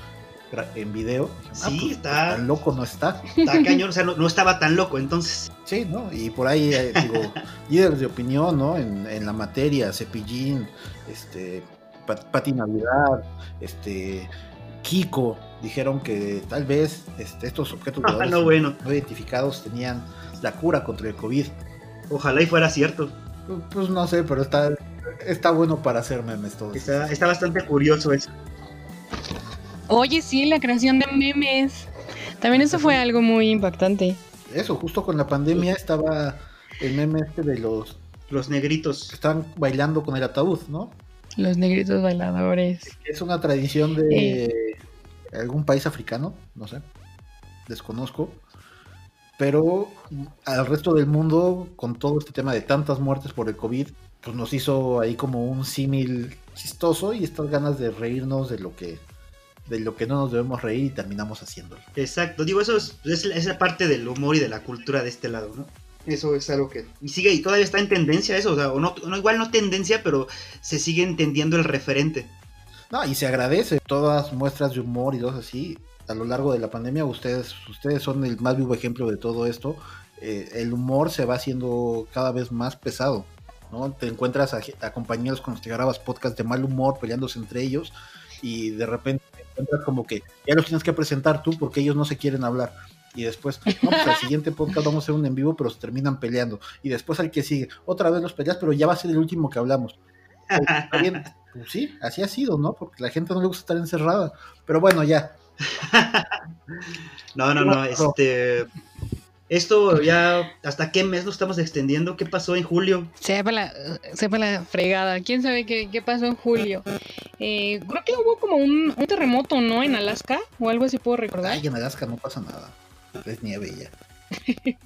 en video. dije, "Ah, Sí, pues, está- pues, tan loco no está. Está cañón, o sea, no, no estaba tan loco entonces. Sí, ¿no? Y por ahí, eh, digo, líderes de opinión, ¿no? En, en la materia, Cepillín, este, Pat- Pati Navidad, este, Kiko, dijeron que tal vez este, estos objetos Ah, no, bueno. no identificados tenían la cura contra el COVID. Ojalá y fuera cierto. Pues, pues no sé, pero está, está bueno para hacer memes todos. Está, está bastante curioso eso. Oye, sí, la creación de memes. También eso fue algo muy impactante. Eso, justo con la pandemia estaba el meme este de los Los negritos. que estaban bailando con el ataúd, ¿no? Los negritos bailadores. Es una tradición de algún país africano, no sé, desconozco, pero al resto del mundo, con todo este tema de tantas muertes por el COVID, pues nos hizo ahí como un símil chistoso y estas ganas de reírnos de lo que de lo que no nos debemos reír y terminamos haciéndolo. Exacto. Digo, eso es, es, es la parte del humor y de la cultura de este lado, ¿no? Eso es algo que... Y sigue, y todavía está en tendencia eso, o sea, o no, no, igual no tendencia, pero se sigue entendiendo el referente. No, y se agradece todas muestras de humor y cosas así. A lo largo de la pandemia, ustedes, ustedes son el más vivo ejemplo de todo esto. Eh, el humor se va haciendo cada vez más pesado. ¿no? Te encuentras a, a, compañeros con los que grabas podcast de mal humor peleándose entre ellos y de repente te encuentras como que ya los tienes que presentar tú porque ellos no se quieren hablar. Y después, no, pues al siguiente podcast vamos a hacer un en vivo, pero se terminan peleando. Y después al que sigue, otra vez los peleas, pero ya va a ser el último que hablamos. Bien, pues sí, así ha sido, ¿no? Porque la gente no le gusta estar encerrada. Pero bueno, ya. no, no, no, este... Esto ya, ¿hasta qué mes nos estamos extendiendo? ¿Qué pasó en julio? Sepa la, sepa la fregada. ¿Quién sabe qué, qué pasó en julio? Eh, creo que hubo como un, un, terremoto, ¿no? En Alaska o algo así puedo recordar. Ay, en Alaska no pasa nada. Es nieve ya.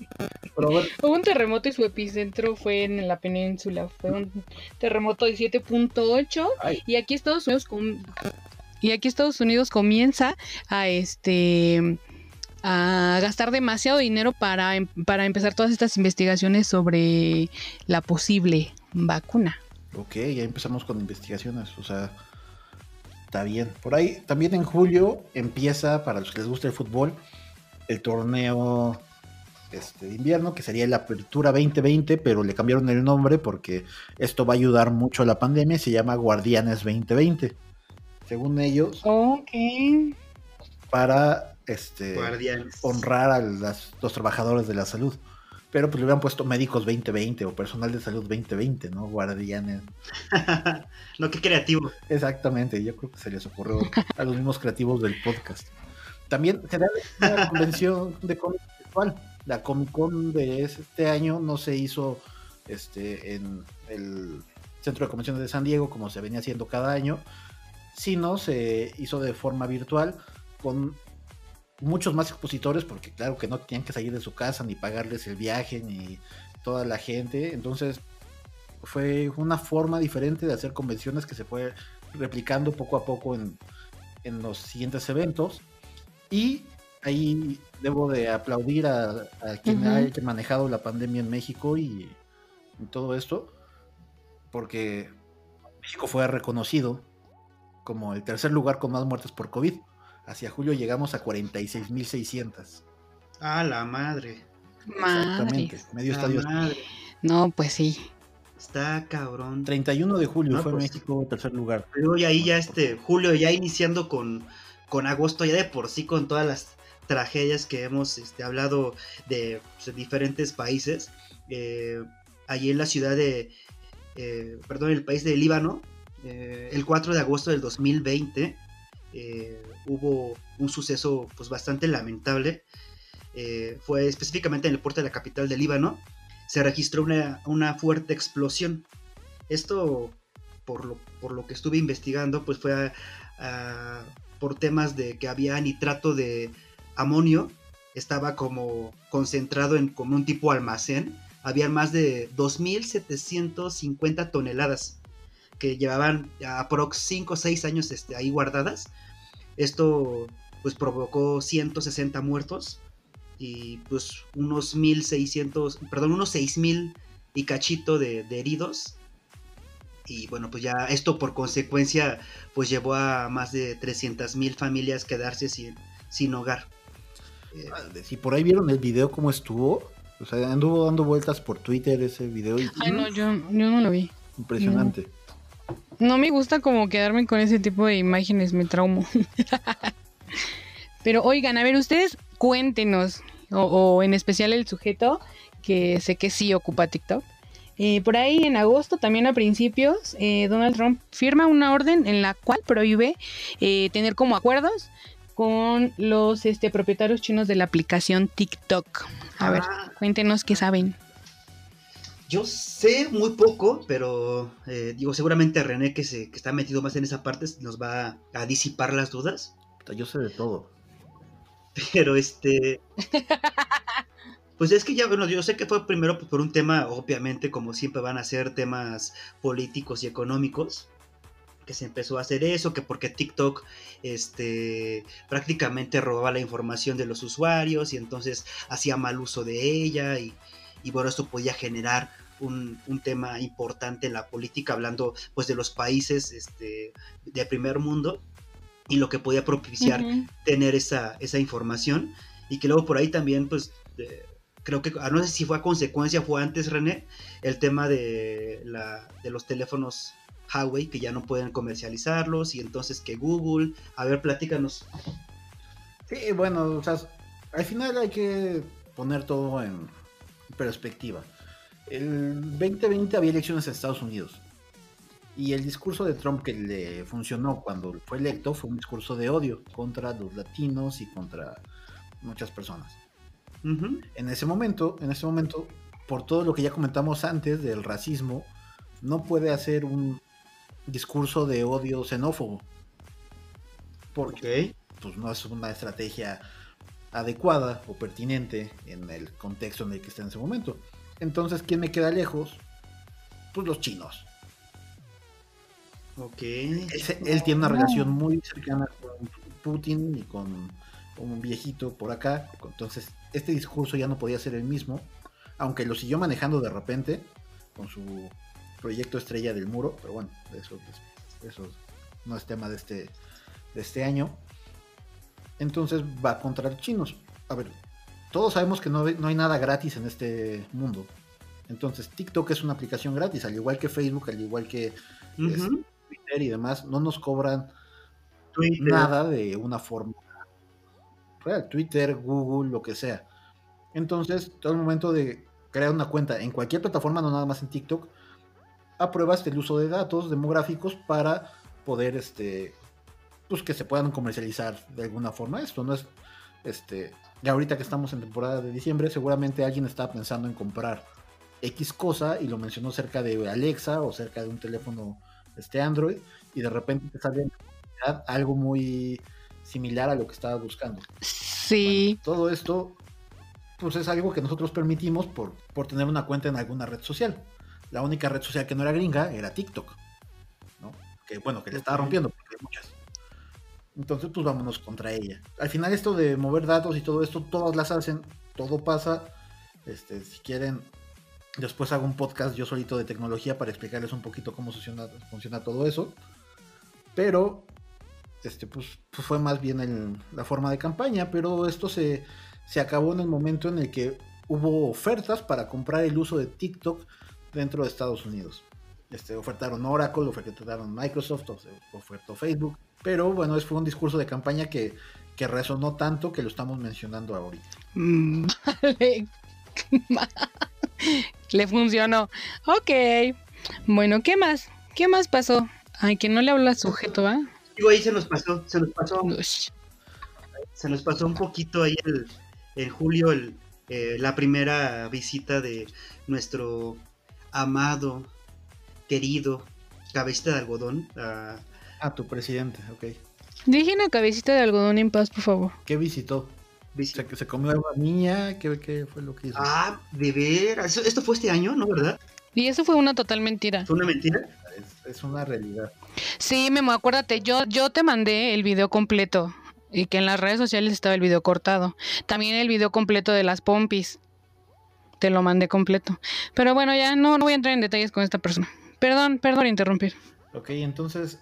Pero bueno. Hubo un terremoto y su epicentro fue en la península. Fue un terremoto de 7.8 y aquí Estados Unidos com y aquí Estados Unidos comienza a este a gastar demasiado dinero para, para empezar todas estas investigaciones sobre la posible vacuna. Ok, ya empezamos con investigaciones, o sea, está bien. Por ahí, también en julio empieza, para los que les gusta el fútbol, el torneo este, de invierno, que sería la Apertura 2020, pero le cambiaron el nombre porque esto va a ayudar mucho a la pandemia, se llama Guardianes 2020. Según ellos, ok para este, Guardianes. honrar a las, los trabajadores de la salud. Pero pues le hubieran puesto médicos 2020 o personal de salud 2020, ¿no? Guardianes. no, qué creativo. Exactamente, yo creo que se les ocurrió a los mismos creativos del podcast. También será una convención de cómic virtual. La Comic Con de este año no se hizo este, en el Centro de Convenciones de San Diego como se venía haciendo cada año, sino se hizo de forma virtual con muchos más expositores, porque claro que no tenían que salir de su casa ni pagarles el viaje ni toda la gente. Entonces, fue una forma diferente de hacer convenciones que se fue replicando poco a poco en, en los siguientes eventos. Y ahí debo de aplaudir a, a quien haya manejado la pandemia en México y, y todo esto, porque México fue reconocido como el tercer lugar con más muertes por COVID. Hacia julio llegamos a 46.600. Ah, la madre. Exactamente. Madre. Medio La estadio. madre. No, pues sí. Está cabrón. 31 de julio No, fue pues. México tercer lugar. Pero y ahí ya este, Julio, ya iniciando con, con agosto, ya de por sí con todas las tragedias que hemos este, hablado de, pues, diferentes países. Eh, allí en la ciudad de, eh, perdón, el país de Líbano, eh, el 4 de agosto del 2020, eh, hubo un suceso pues bastante lamentable. Eh, fue específicamente en el puerto de la capital de Líbano. Se registró una, una fuerte explosión. Esto por lo, por lo que estuve investigando, pues fue por temas de que había nitrato de amonio, estaba como concentrado en como un tipo almacén, había más de 2.750 toneladas que llevaban aprox 5 o 6 años este, ahí guardadas. Esto pues provocó 160 muertos y pues unos 1.600, perdón, unos 6.000 y cachito de, de heridos y bueno, pues ya esto por consecuencia pues llevó a más de 300 mil familias quedarse sin, sin hogar. Eh, Si por ahí vieron el video cómo estuvo, o sea, anduvo dando vueltas por Twitter ese video y Ay, no, yo, yo no lo vi. impresionante. No me gusta como quedarme con ese tipo de imágenes, me traumo. Pero oigan, a ver, ustedes cuéntenos, o, o en especial el sujeto, que sé que sí ocupa TikTok. Eh, por ahí en agosto, también a principios, eh, Donald Trump firma una orden en la cual prohíbe eh, tener como acuerdos con los este, propietarios chinos de la aplicación TikTok. A ver, Ah. cuéntenos qué saben. Yo sé muy poco, pero eh, digo, seguramente René, que, se, que está metido más en esa parte, nos va a, disipar las dudas. Yo sé de todo. Pero este. Pues es que ya, bueno, yo sé que fue primero pues, por un tema, obviamente, como siempre van a ser temas políticos y económicos, que se empezó a hacer eso, que porque TikTok este, prácticamente robaba la información de los usuarios y entonces hacía mal uso de ella y, y bueno, esto podía generar un, un tema importante en la política, hablando pues de los países este, de primer mundo y lo que podía propiciar tener esa, esa información. Y que luego por ahí también pues eh, creo que ah, no sé si fue a consecuencia fue antes René el tema de la de los teléfonos Huawei que ya no pueden comercializarlos y entonces que Google a ver platícanos. Sí, bueno, o sea, al final hay que poner todo en perspectiva. El 2020 había elecciones en Estados Unidos. Y el discurso de Trump que le funcionó cuando fue electo fue un discurso de odio contra los latinos y contra muchas personas. En ese momento, en ese momento, por todo lo que ya comentamos antes del racismo, no puede hacer un discurso de odio xenófobo. Porque pues no es una estrategia adecuada o pertinente en el contexto en el que está en ese momento. Entonces, ¿quién me queda lejos? Pues los chinos. ok Ese- él tiene una relación muy cercana con Putin y con un viejito por acá. Entonces, este discurso ya no podía ser el mismo, aunque lo siguió manejando de repente con su proyecto estrella del muro. Pero bueno, eso, eso no es tema de este, de este año. Entonces va contra los chinos. A ver, todos sabemos que no, hay- no hay nada gratis en este mundo. Entonces, TikTok es una aplicación gratis, al igual que Facebook, al igual que Ujú, Twitter y demás, no nos cobran Twitter. nada de una forma real. Twitter, Google, lo que sea. Entonces, todo el momento de crear una cuenta en cualquier plataforma, no nada más en TikTok, apruebas el uso de datos demográficos para poder, este, pues que se puedan comercializar de alguna forma. Esto no es, este, ya ahorita que estamos en temporada de diciembre, seguramente alguien está pensando en comprar X cosa y lo mencionó cerca de Alexa o cerca de un teléfono este Android y de repente te sale algo muy similar a lo que estabas buscando. Sí. Bueno, todo esto pues es algo que nosotros permitimos por, por tener una cuenta en alguna red social. La única red social que no era gringa era TikTok, ¿no? Que bueno, que le estaba rompiendo, porque hay muchas. Entonces, pues vámonos contra ella. Al final esto de mover datos y todo esto, todas las hacen, todo pasa. Este, si quieren, después hago un podcast yo solito de tecnología para explicarles un poquito cómo funciona, funciona todo eso. Pero, este, pues, pues fue más bien la forma de campaña, pero esto se, se acabó en el momento en el que hubo ofertas para comprar el uso de TikTok dentro de Estados Unidos. Este, ofertaron Oracle, ofertaron Microsoft, of- ofertó Facebook, pero bueno, es fue un discurso de campaña que, que resonó tanto que lo estamos mencionando ahorita. Mm, Vale. Le funcionó. Ok. Bueno, ¿qué más? ¿Qué más pasó? Ay, que no le habla al sujeto, ¿va? Digo, ahí se nos pasó, se nos pasó, Ush. se nos pasó un poquito ahí el, en julio el, eh, la primera visita de nuestro amado, querido cabecita de algodón a Ah, tu presidente, ok. Dije una cabecita de algodón en paz, por favor. ¿Qué visitó? visita. ¿Se, se comió a una niña? ¿Qué, qué fue lo que hizo? Ah, de veras. Esto fue este año, ¿no? ¿Verdad? Y eso fue una total mentira. ¿Fue una mentira? Es, es una realidad. Sí, Memo, acuérdate, yo, yo te mandé el video completo y que en las redes sociales estaba el video cortado. También el video completo de las pompis. Te lo mandé completo. Pero bueno, ya no, no voy a entrar en detalles con esta persona. Perdón, perdón por interrumpir. Ok, entonces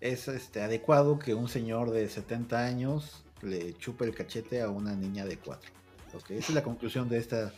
es este, adecuado que un señor de 70 años le chupe el cachete a una niña de 4. Ok, esa es la conclusión de esta,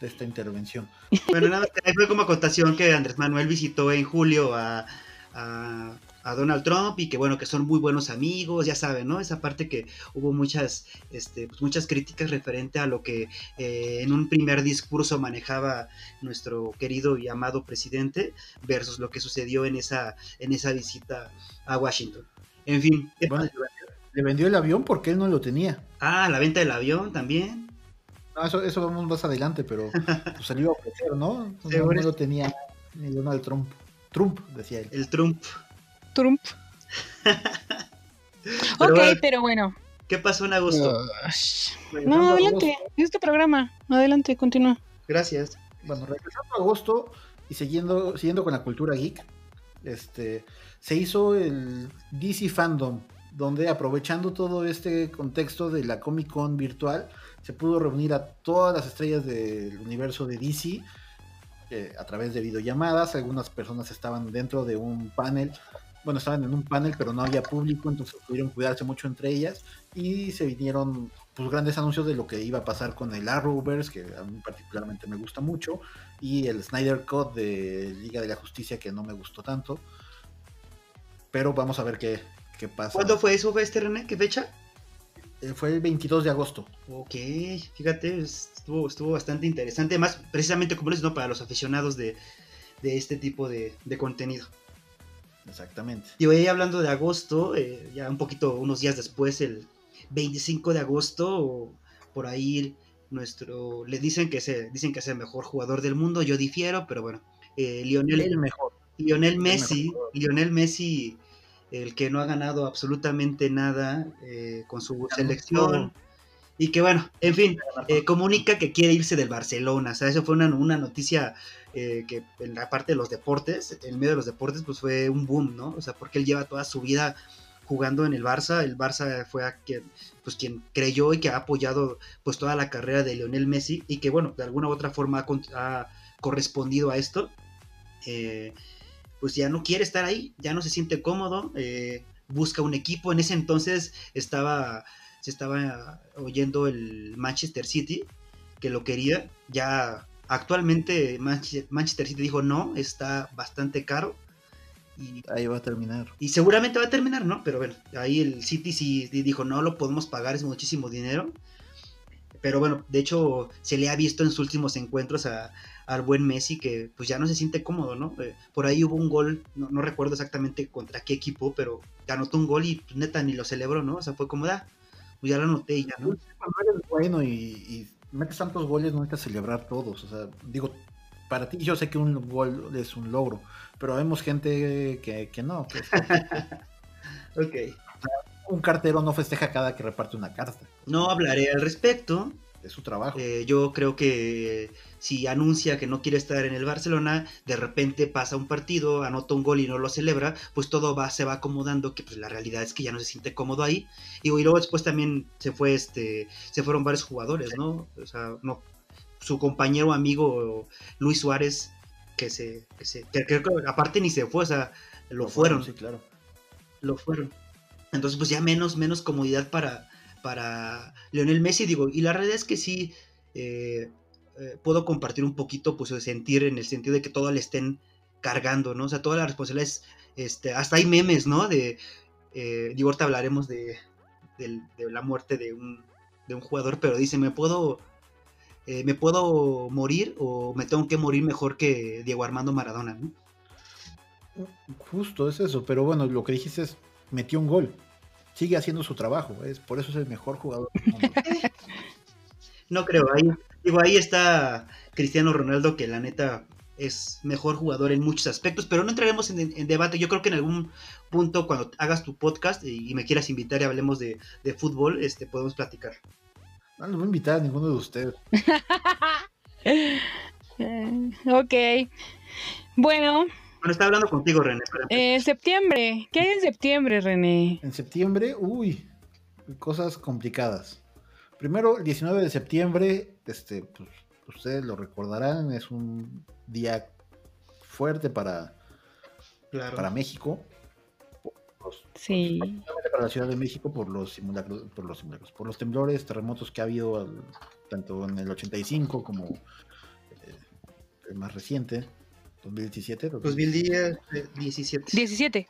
de esta intervención. Bueno, nada, fue como acotación que Andrés Manuel visitó en julio a, a, a Donald Trump y que bueno, que son muy buenos amigos, ya saben, ¿no? Esa parte que hubo muchas, este, pues, muchas críticas referente a lo que eh, en un primer discurso manejaba nuestro querido y amado presidente versus lo que sucedió en esa, en esa visita a Washington. En fin, le vendió el avión porque él no lo tenía. ah, la venta del avión también. No, eso, eso vamos más adelante, pero pues, iba a ofrecer, ¿no? No, lo tenía ni Donald Trump. Trump, decía él. El Trump. Trump. Pero ok, bueno. pero bueno. ¿Qué pasó en agosto? No, adelante. agosto- Es tu programa. Adelante, continúa. Gracias. Bueno, regresando a agosto y siguiendo, siguiendo con la cultura geek, este, se hizo el DC Fandom, donde aprovechando todo este contexto de la Comic Con virtual, se pudo reunir a todas las estrellas del universo de DC eh, a través de videollamadas. Algunas personas estaban dentro de un panel, bueno, estaban en un panel, pero no había público, entonces pudieron cuidarse mucho entre ellas y se vinieron pues grandes anuncios de lo que iba a pasar con el Arrowverse, que a mí particularmente me gusta mucho, y el Snyder Cut de Liga de la Justicia, que no me gustó tanto. Pero vamos a ver qué, qué pasa. ¿Cuándo fue eso, este René? ¿Qué fecha? Eh, Fue el 22 de agosto. Ok, fíjate, estuvo, estuvo bastante interesante, más precisamente como es, ¿no? Para los aficionados de, de este tipo de, de contenido. Exactamente. Y hoy hablando de agosto, eh, ya un poquito, unos días después, el 25 de agosto, por ahí nuestro, le dicen que se, dicen que es el mejor jugador del mundo, yo difiero, pero bueno, eh, Lionel, El mejor. Lionel Messi, mejor. Lionel Messi, el que no ha ganado absolutamente nada eh, con su selección. Y que bueno, en fin, eh, comunica que quiere irse del Barcelona. O sea, eso fue una, una noticia eh, que en la parte de los deportes, en medio de los deportes, pues fue un boom, ¿no? O sea, porque él lleva toda su vida jugando en el Barça. El Barça fue a quien, pues, quien creyó y que ha apoyado pues toda la carrera de Lionel Messi y que bueno, de alguna u otra forma ha, correspondido a esto. Eh, pues ya no quiere estar ahí, ya no se siente cómodo, eh, busca un equipo. En ese entonces estaba, se estaba oyendo el Manchester City, que lo quería. Ya actualmente Manche- Manchester City dijo no, está bastante caro. Y, Ahí va a terminar. y seguramente va a terminar, ¿no? Pero bueno, ahí el City sí dijo no lo podemos pagar, es muchísimo dinero. Pero bueno, de hecho se le ha visto en sus últimos encuentros a, al buen Messi que pues ya no se siente cómodo, ¿no? Eh, por ahí hubo un gol, no, no recuerdo exactamente contra qué equipo, pero anotó un gol y pues, neta ni lo celebró, ¿no? O sea, fue como da, pues ya lo anoté y ya, ¿no? Bueno y, y metes tantos goles, no necesitas celebrar todos. O sea, digo, para ti yo sé que un gol es un logro, pero vemos gente que, que no. que Ok. un cartero no festeja cada que reparte una carta. No hablaré al respecto. Es su trabajo. Eh, yo creo que si anuncia que no quiere estar en el Barcelona, de repente pasa un partido, anota un gol y no lo celebra, pues todo va, se va acomodando, que pues la realidad es que ya no se siente cómodo ahí. Y, y luego después también se fue este, se fueron varios jugadores, ¿no? O sea, no, su compañero amigo Luis Suárez, que se, que se que creo que aparte ni se fue, o sea, lo fueron, Sí, claro. lo fueron. Entonces, pues ya menos, menos comodidad para, para Lionel Messi, digo, y la realidad es que sí eh, eh, puedo compartir un poquito, pues, de sentir en el sentido de que todo le estén cargando, ¿no? O sea, toda la responsabilidad es, este, hasta hay memes, ¿no? De, eh, digo, ahorita hablaremos de, la muerte de un, de un jugador, pero dice, me puedo, eh, me puedo morir o me tengo que morir mejor que Diego Armando Maradona, ¿no? Justo es eso, pero bueno, lo que dijiste es, metió un gol. Sigue haciendo su trabajo, es por eso es el mejor jugador del mundo. No creo, ahí, digo, ahí está Cristiano Ronaldo, que la neta es mejor jugador en muchos aspectos, pero no entraremos en, en debate. Yo creo que en algún punto, cuando hagas tu podcast y, y me quieras invitar y hablemos de, de fútbol, este, podemos platicar. No los voy a invitar a ninguno de ustedes. Ok. Bueno, Bueno, está hablando contigo, René. eh, septiembre. ¿Qué hay en septiembre, René? En septiembre, uy, cosas complicadas. Primero, el 19 de septiembre, este, pues, ustedes lo recordarán, es un día fuerte para, claro. para México. los- Sí. para la Ciudad de México por los simulacros, por los simulacros, por los temblores, terremotos que ha habido al- tanto en el 85 como eh, el más reciente, 2017. 2010, eh, 17. 17.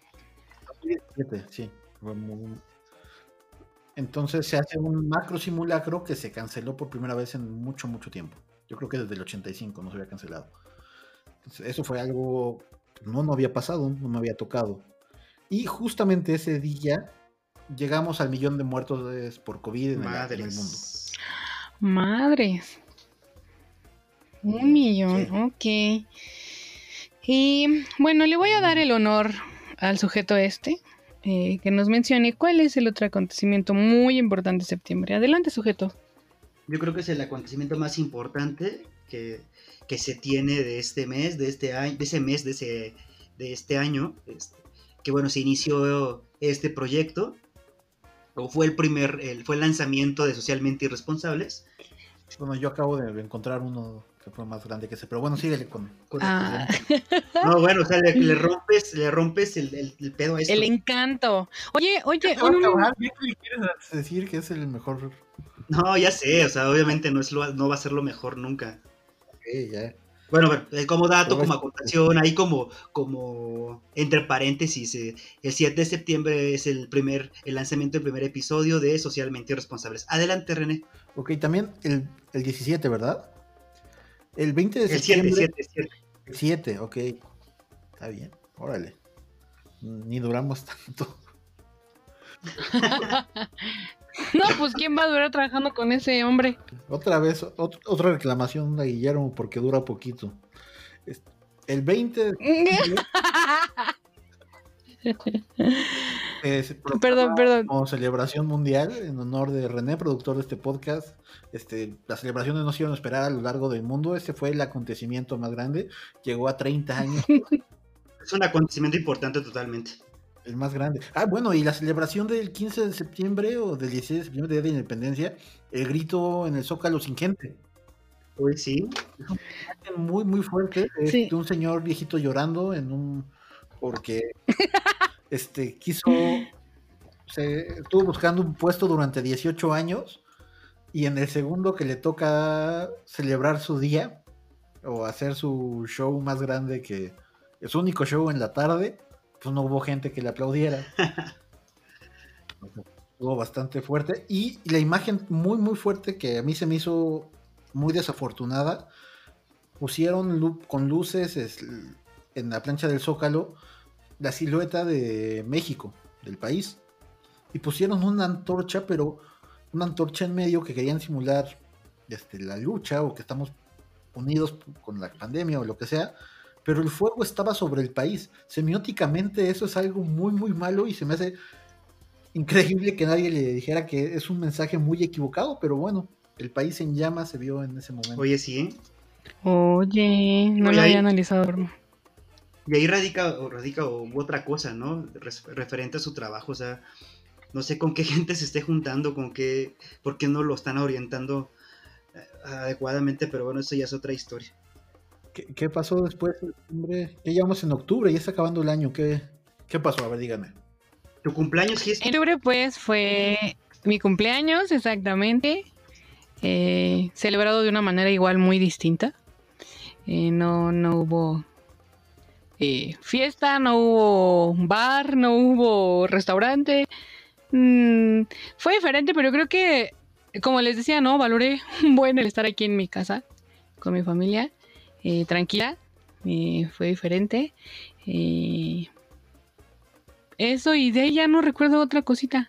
2017, sí. muy- Entonces se hace un macro simulacro que se canceló por primera vez en mucho, mucho tiempo. Yo creo que desde el 85 no se había cancelado. Entonces, eso fue algo, no, no había pasado, no me había tocado. Y justamente ese día llegamos al millón de muertos de- por COVID en el, en el mundo. Madres. Madres. Un millón, ok. Y bueno, le voy a dar el honor al sujeto este eh, que nos mencione cuál es el otro acontecimiento muy importante de septiembre. Adelante, sujeto. Yo creo que es el acontecimiento más importante que, que se tiene de este mes, de este año, de ese mes, de ese, de este año, este, que bueno, se inició este proyecto, o fue el primer, el, fue el lanzamiento de Socialmente Irresponsables. Bueno, yo acabo de encontrar uno que fue más grande que ese, pero bueno, síguele con... con- Ah, No, bueno, o sea, le, le rompes, le rompes el, el- el pedo a esto. el encanto. Oye, oye, a un- acabar, ¿ya que le quieres decir que es el mejor... No, ya sé, o sea, obviamente no, es lo, no va a ser lo mejor nunca. Ya. Bueno, bueno, eh, como dato, Pero como es- acotación, ahí como, como entre paréntesis, eh, el 7 de septiembre es el primer, el lanzamiento del primer episodio de Socialmente Irresponsables. Adelante, René. Ok, también el, el 17, ¿verdad? El 20 de El 7, septiembre... 7, 7. El 7, ok. Está bien, órale. Ni duramos tanto. no, pues quién va a durar trabajando con ese hombre. Otra vez, ot- otra reclamación a Guillermo porque dura poquito. El 20 de septiembre eh, perdón, perdón. como celebración mundial en honor de René, productor de este podcast. Este, las celebraciones no se iban a esperar a lo largo del mundo. Este fue el acontecimiento más grande. Llegó a 30 años, Es un acontecimiento importante totalmente. el más grande. Ah, bueno, y la celebración del 15 de septiembre o del 16 de septiembre, Día de la Independencia, el grito en el Zócalo sin gente. Uy, sí. Muy, muy fuerte. es Sí. de un señor viejito llorando en un. porque este quiso. Se estuvo buscando un puesto durante 18 años. Y en el segundo que le toca celebrar su día o hacer su show más grande que su único show en la tarde, pues no hubo gente que le aplaudiera. Estuvo bastante fuerte. Y la imagen muy, muy fuerte que a mí se me hizo muy desafortunada. Pusieron con luces es- en la plancha del Zócalo la silueta de México, del país. Y pusieron una antorcha, pero una antorcha en medio que querían simular este, la lucha o que estamos unidos con la pandemia o lo que sea. Pero el fuego estaba sobre el país. Semióticamente eso es algo muy, muy malo y se me hace increíble que nadie le dijera que es un mensaje muy equivocado, pero bueno, El país en llamas se vio en ese momento. Oye, sí, ¿eh? Oye, no Oye, lo ahí- había analizado. hermano. Y ahí radica, o radica o- otra cosa, ¿no? Referente a su trabajo, o sea, no sé con qué gente se esté juntando, con qué, por qué no lo están orientando eh, adecuadamente, pero bueno, eso ya es otra historia. ¿Qué, qué pasó después? Hombre, ya llevamos en octubre, ya está acabando el año. ¿Qué, qué pasó? A ver, dígame. ¿Tu cumpleaños, Gis? En octubre, pues, fue mi cumpleaños, exactamente. eh, celebrado de una manera igual muy distinta. Eh, no, no hubo eh, fiesta, no hubo bar, no hubo restaurante. Mm, fue diferente, pero creo que, como les decía, no, valoré un buen el estar aquí en mi casa con mi familia, eh, tranquila. eh, fue diferente. eh, eso y de ahí ya no recuerdo otra cosita.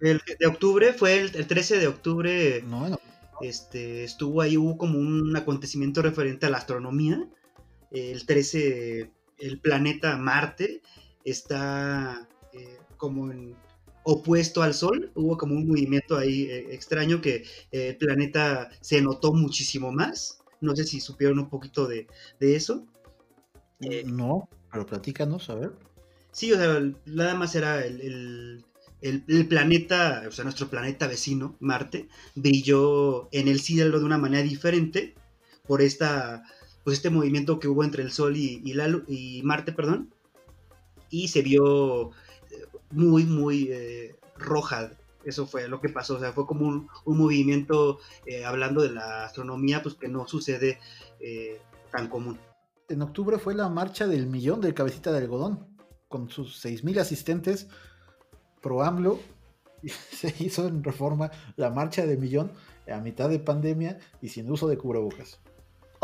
El de octubre fue el, el 13 de octubre, No, no. este, estuvo ahí, hubo como un acontecimiento referente a la astronomía. El 13, el planeta Marte está eh, como en- opuesto al Sol. Hubo como un movimiento ahí eh, extraño que eh, el planeta se notó muchísimo más. No sé si supieron un poquito de, de eso. No, pero platícanos, a ver. Sí, o sea, nada más era el, el- el- el planeta, o sea, nuestro planeta vecino, Marte, brilló en el cielo de una manera diferente por esta, pues este movimiento que hubo entre el Sol y, Marte, perdón, y se vio eh, muy, muy eh, roja. Eso fue lo que pasó, o sea, fue como un, movimiento, eh, hablando de la astronomía, pues que no sucede tan común. En octubre fue la marcha del millón del cabecita de algodón, con sus 6.000 asistentes pro AMLO. Se hizo en reforma la marcha del millón a mitad de pandemia y sin uso de cubrebocas.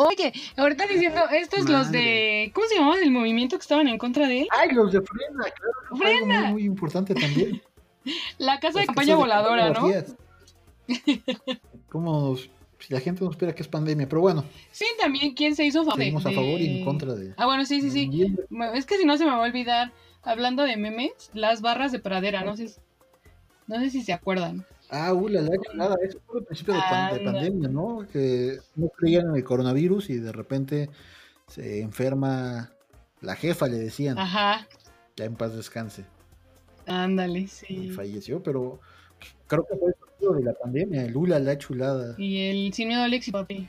Oye, ahorita diciendo, estos los de. ¿Cómo se llamaba el movimiento que estaban en contra de él? ¡Ay, los de Frena! Claro, fue algo muy, muy importante también. La casa de campaña casas de voladora, ¿no? fotografías. ¿Cómo nos- si la gente no espera que es pandemia? Pero bueno, Sí, también, ¿quién se hizo favor? de- seguimos a favor y en de- contra de. Ah, bueno, sí, sí, sí. Es que si no se me va a olvidar, hablando de memes, las barras de pradera, no sé, no sé si se acuerdan. Ah, uh, la, la chulada, eso fue al principio de, pan- de Anda. pandemia, ¿no? Que no creían en el coronavirus y de repente se enferma la jefa, le decían, Ajá, ya en paz descanse, ándale, y sí. falleció, pero creo que fue el partido de la pandemia, el Lula, la chulada. Y el sin miedo al éxito, papi.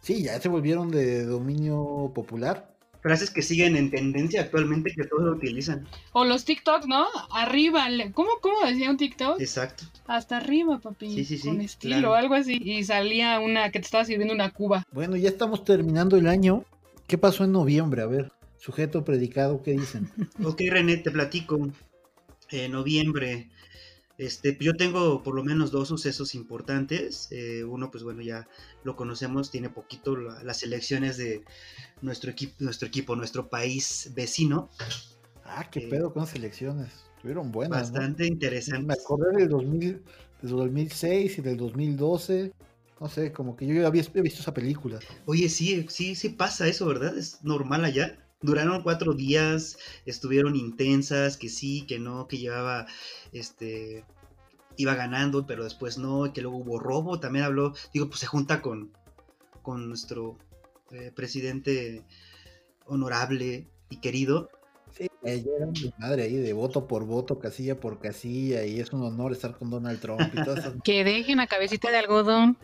Sí, ya se volvieron de dominio popular. Frases que siguen en tendencia actualmente que todos lo utilizan. O los TikToks, ¿no? Arriba, ¿cómo, cómo decía un TikTok? Exacto. Hasta arriba, papi. Sí, sí, sí, Con estilo, claro. algo así. Y salía una que te estaba sirviendo una cuba. Bueno, ya estamos terminando el año. ¿Qué pasó en noviembre? A ver, sujeto predicado, ¿qué dicen? Ok, René, te platico. En noviembre, este, yo tengo por lo menos dos sucesos importantes. Eh, uno, pues bueno, ya lo conocemos, tiene poquito la- las elecciones de nuestro equipo, nuestro equipo, nuestro país vecino. Ah, qué Eh, pedo con las elecciones. Estuvieron buenas, ¿no? Bastante Me interesante. acordé del 2000, del 2006 y del 2012. No sé, como que yo había visto esa película. Oye, sí, sí, sí pasa eso, ¿verdad? Es normal allá. Duraron cuatro días, estuvieron intensas, que sí, que no, que llevaba, este, iba ganando, pero después no, y que luego hubo robo, también habló, digo, pues se junta con, con nuestro eh, presidente honorable y querido. Sí, ella era un madre ahí de voto por voto, casilla por casilla, y es un honor estar con Donald Trump y todas esas. Que dejen a cabecita de algodón.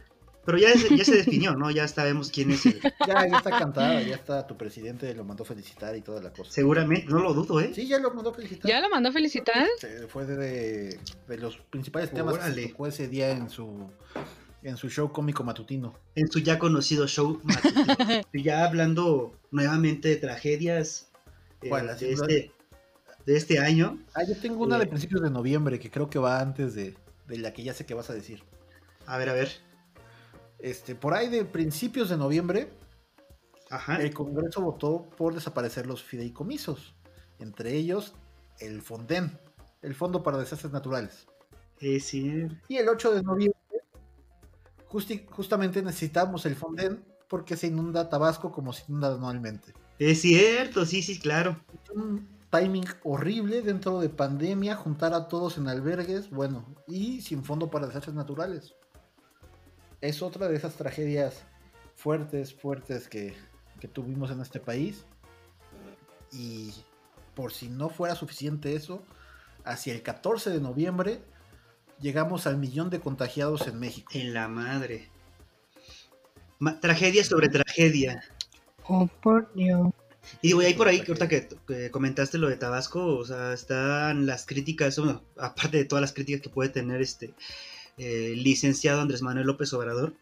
Pero ya, se- ya se definió, ¿no? Ya sabemos quién es el... Ya, ya está cantada, ya está tu presidente, lo mandó felicitar y toda la cosa. Seguramente, no lo dudo, ¿eh? Sí, ya lo mandó felicitar. ¿Ya lo mandó a felicitar? Fue de, de los principales temas que Órale. se tocó ese día en su en su show cómico matutino. en su ya conocido show matutino. Y ya hablando nuevamente de tragedias eh, de, este, de este año. Ah, yo tengo una de Eh. principios de noviembre que creo que va antes de, de la que ya sé que vas a decir. A ver, a ver. Este, por ahí de principios de noviembre, Ajá. el Congreso votó por desaparecer los fideicomisos, entre ellos el FONDEN, el Fondo para Desastres Naturales. Es cierto. Y el 8 de noviembre, justi- justamente necesitamos el FONDEN porque se inunda Tabasco como se inunda anualmente. Es cierto, sí, sí, claro. Un timing horrible dentro de pandemia, juntar a todos en albergues, bueno, y sin fondo para desastres naturales. Es otra de esas tragedias fuertes, fuertes que, que tuvimos en este país. Y por si no fuera suficiente eso, hacia el 14 de noviembre llegamos al millón de contagiados en México. En la madre. Ma- tragedia sobre tragedia. Oh, por Dios. Y digo, y ahí por ahí, que ahorita que, que comentaste lo de Tabasco, o sea, están las críticas, bueno, aparte de todas las críticas que puede tener este eh, licenciado Andrés Manuel López Obrador,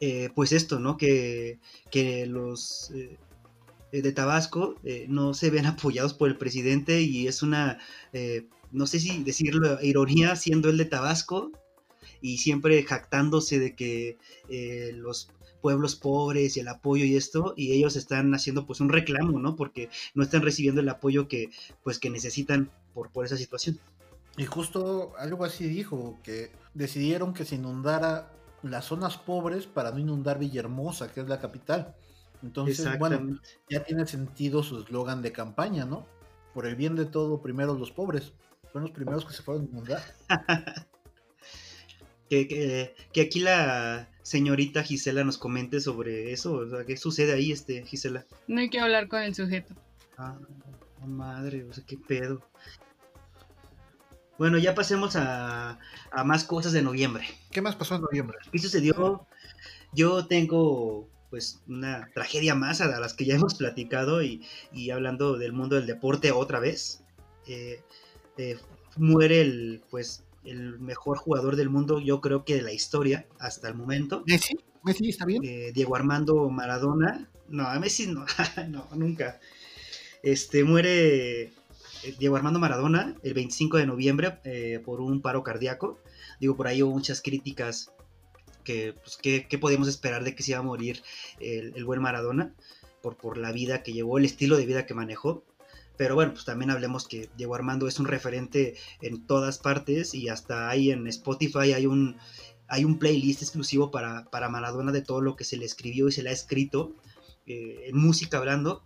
eh, pues esto, ¿no? Que, que los eh, de Tabasco eh, no se ven apoyados por el presidente y es una, eh, no sé si decirlo, ironía siendo el de Tabasco y siempre jactándose de que eh, los pueblos pobres y el apoyo y esto, y ellos están haciendo pues un reclamo, ¿no? Porque no están recibiendo el apoyo que pues que necesitan por, por esa situación. Y justo algo así dijo, que decidieron que se inundara las zonas pobres para no inundar Villahermosa, que es la capital. Entonces, bueno, ya tiene sentido su eslogan de campaña, ¿no? Por el bien de todo, primero los pobres. Fueron los primeros que se fueron a inundar. Que, que, que aquí la señorita Gisela nos comente sobre eso, o sea, ¿qué sucede ahí, este, Gisela? No hay que hablar con el sujeto. Ah, oh, madre, o sea, qué pedo. Bueno, ya pasemos a, a más cosas de noviembre. ¿Qué más pasó en noviembre? ¿Qué sucedió? Yo tengo pues una tragedia más a las que ya hemos platicado y, y hablando del mundo del deporte otra vez. Eh, eh, muere el pues el mejor jugador del mundo, yo creo que de la historia hasta el momento. ¿Messi? ¿Messi está bien? Eh, Diego Armando Maradona. No, a Messi no, no, nunca. Este muere Diego Armando Maradona el 25 de noviembre eh, por un paro cardíaco. Digo, por ahí hubo muchas críticas que, pues, ¿qué, podíamos esperar de que se iba a morir el, el buen Maradona por, por la vida que llevó, el estilo de vida que manejó. Pero bueno, pues también hablemos que Diego Armando es un referente en todas partes y hasta ahí en Spotify hay un, hay un playlist exclusivo para, para Maradona de todo lo que se le escribió y se le ha escrito eh, en música hablando.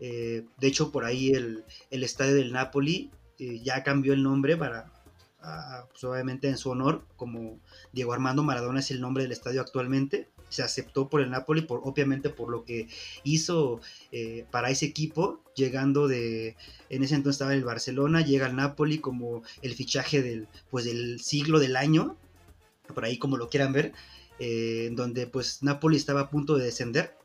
Eh, de hecho, por ahí el, el estadio del Napoli eh, ya cambió el nombre para, a- pues obviamente en su honor, como Diego Armando Maradona es el nombre del estadio actualmente. Se aceptó por el Napoli, por, obviamente por lo que hizo eh, para ese equipo, llegando de, en ese entonces estaba el Barcelona, llega al Napoli como el fichaje del, pues, del siglo del año, por ahí como lo quieran ver, eh, donde pues Napoli estaba a punto de descender,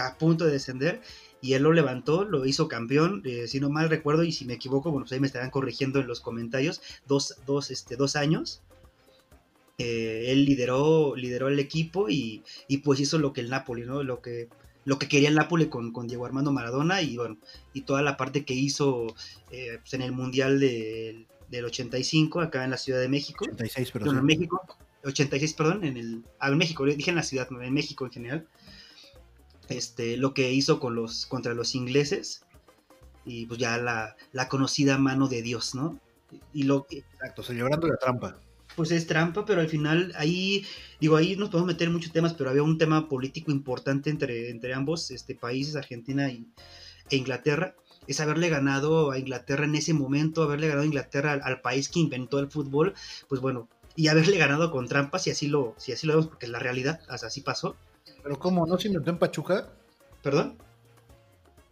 a punto de descender, y él lo levantó, lo hizo campeón, eh, si no mal recuerdo, y si me equivoco, bueno, pues ahí me estarán corrigiendo en los comentarios, dos, dos, este, dos años. Eh, él lideró, lideró el equipo y, y, pues hizo lo que el Napoli, ¿no? Lo que, lo que quería el Napoli con, con Diego Armando Maradona y bueno, y toda la parte que hizo eh, pues, en el Mundial de, del 85 acá en la Ciudad de México. 86, pero No, en México, 86, perdón, en el ah, en México, dije en la ciudad, en México en general. Este, lo que hizo con los contra los ingleses y pues ya la, la conocida mano de Dios, ¿no? Y lo Exacto, celebrando la trampa. pues es trampa, pero al final ahí, digo, ahí nos podemos meter en muchos temas, pero había un tema político importante entre, entre ambos este, países, Argentina y, e Inglaterra, es haberle ganado a Inglaterra en ese momento, haberle ganado a Inglaterra al, al país que inventó el fútbol, pues bueno, y haberle ganado con trampas, si así lo, si así lo vemos, porque es la realidad, o sea, así pasó. Pero ¿cómo? ¿No se inventó en Pachuca? ¿Perdón?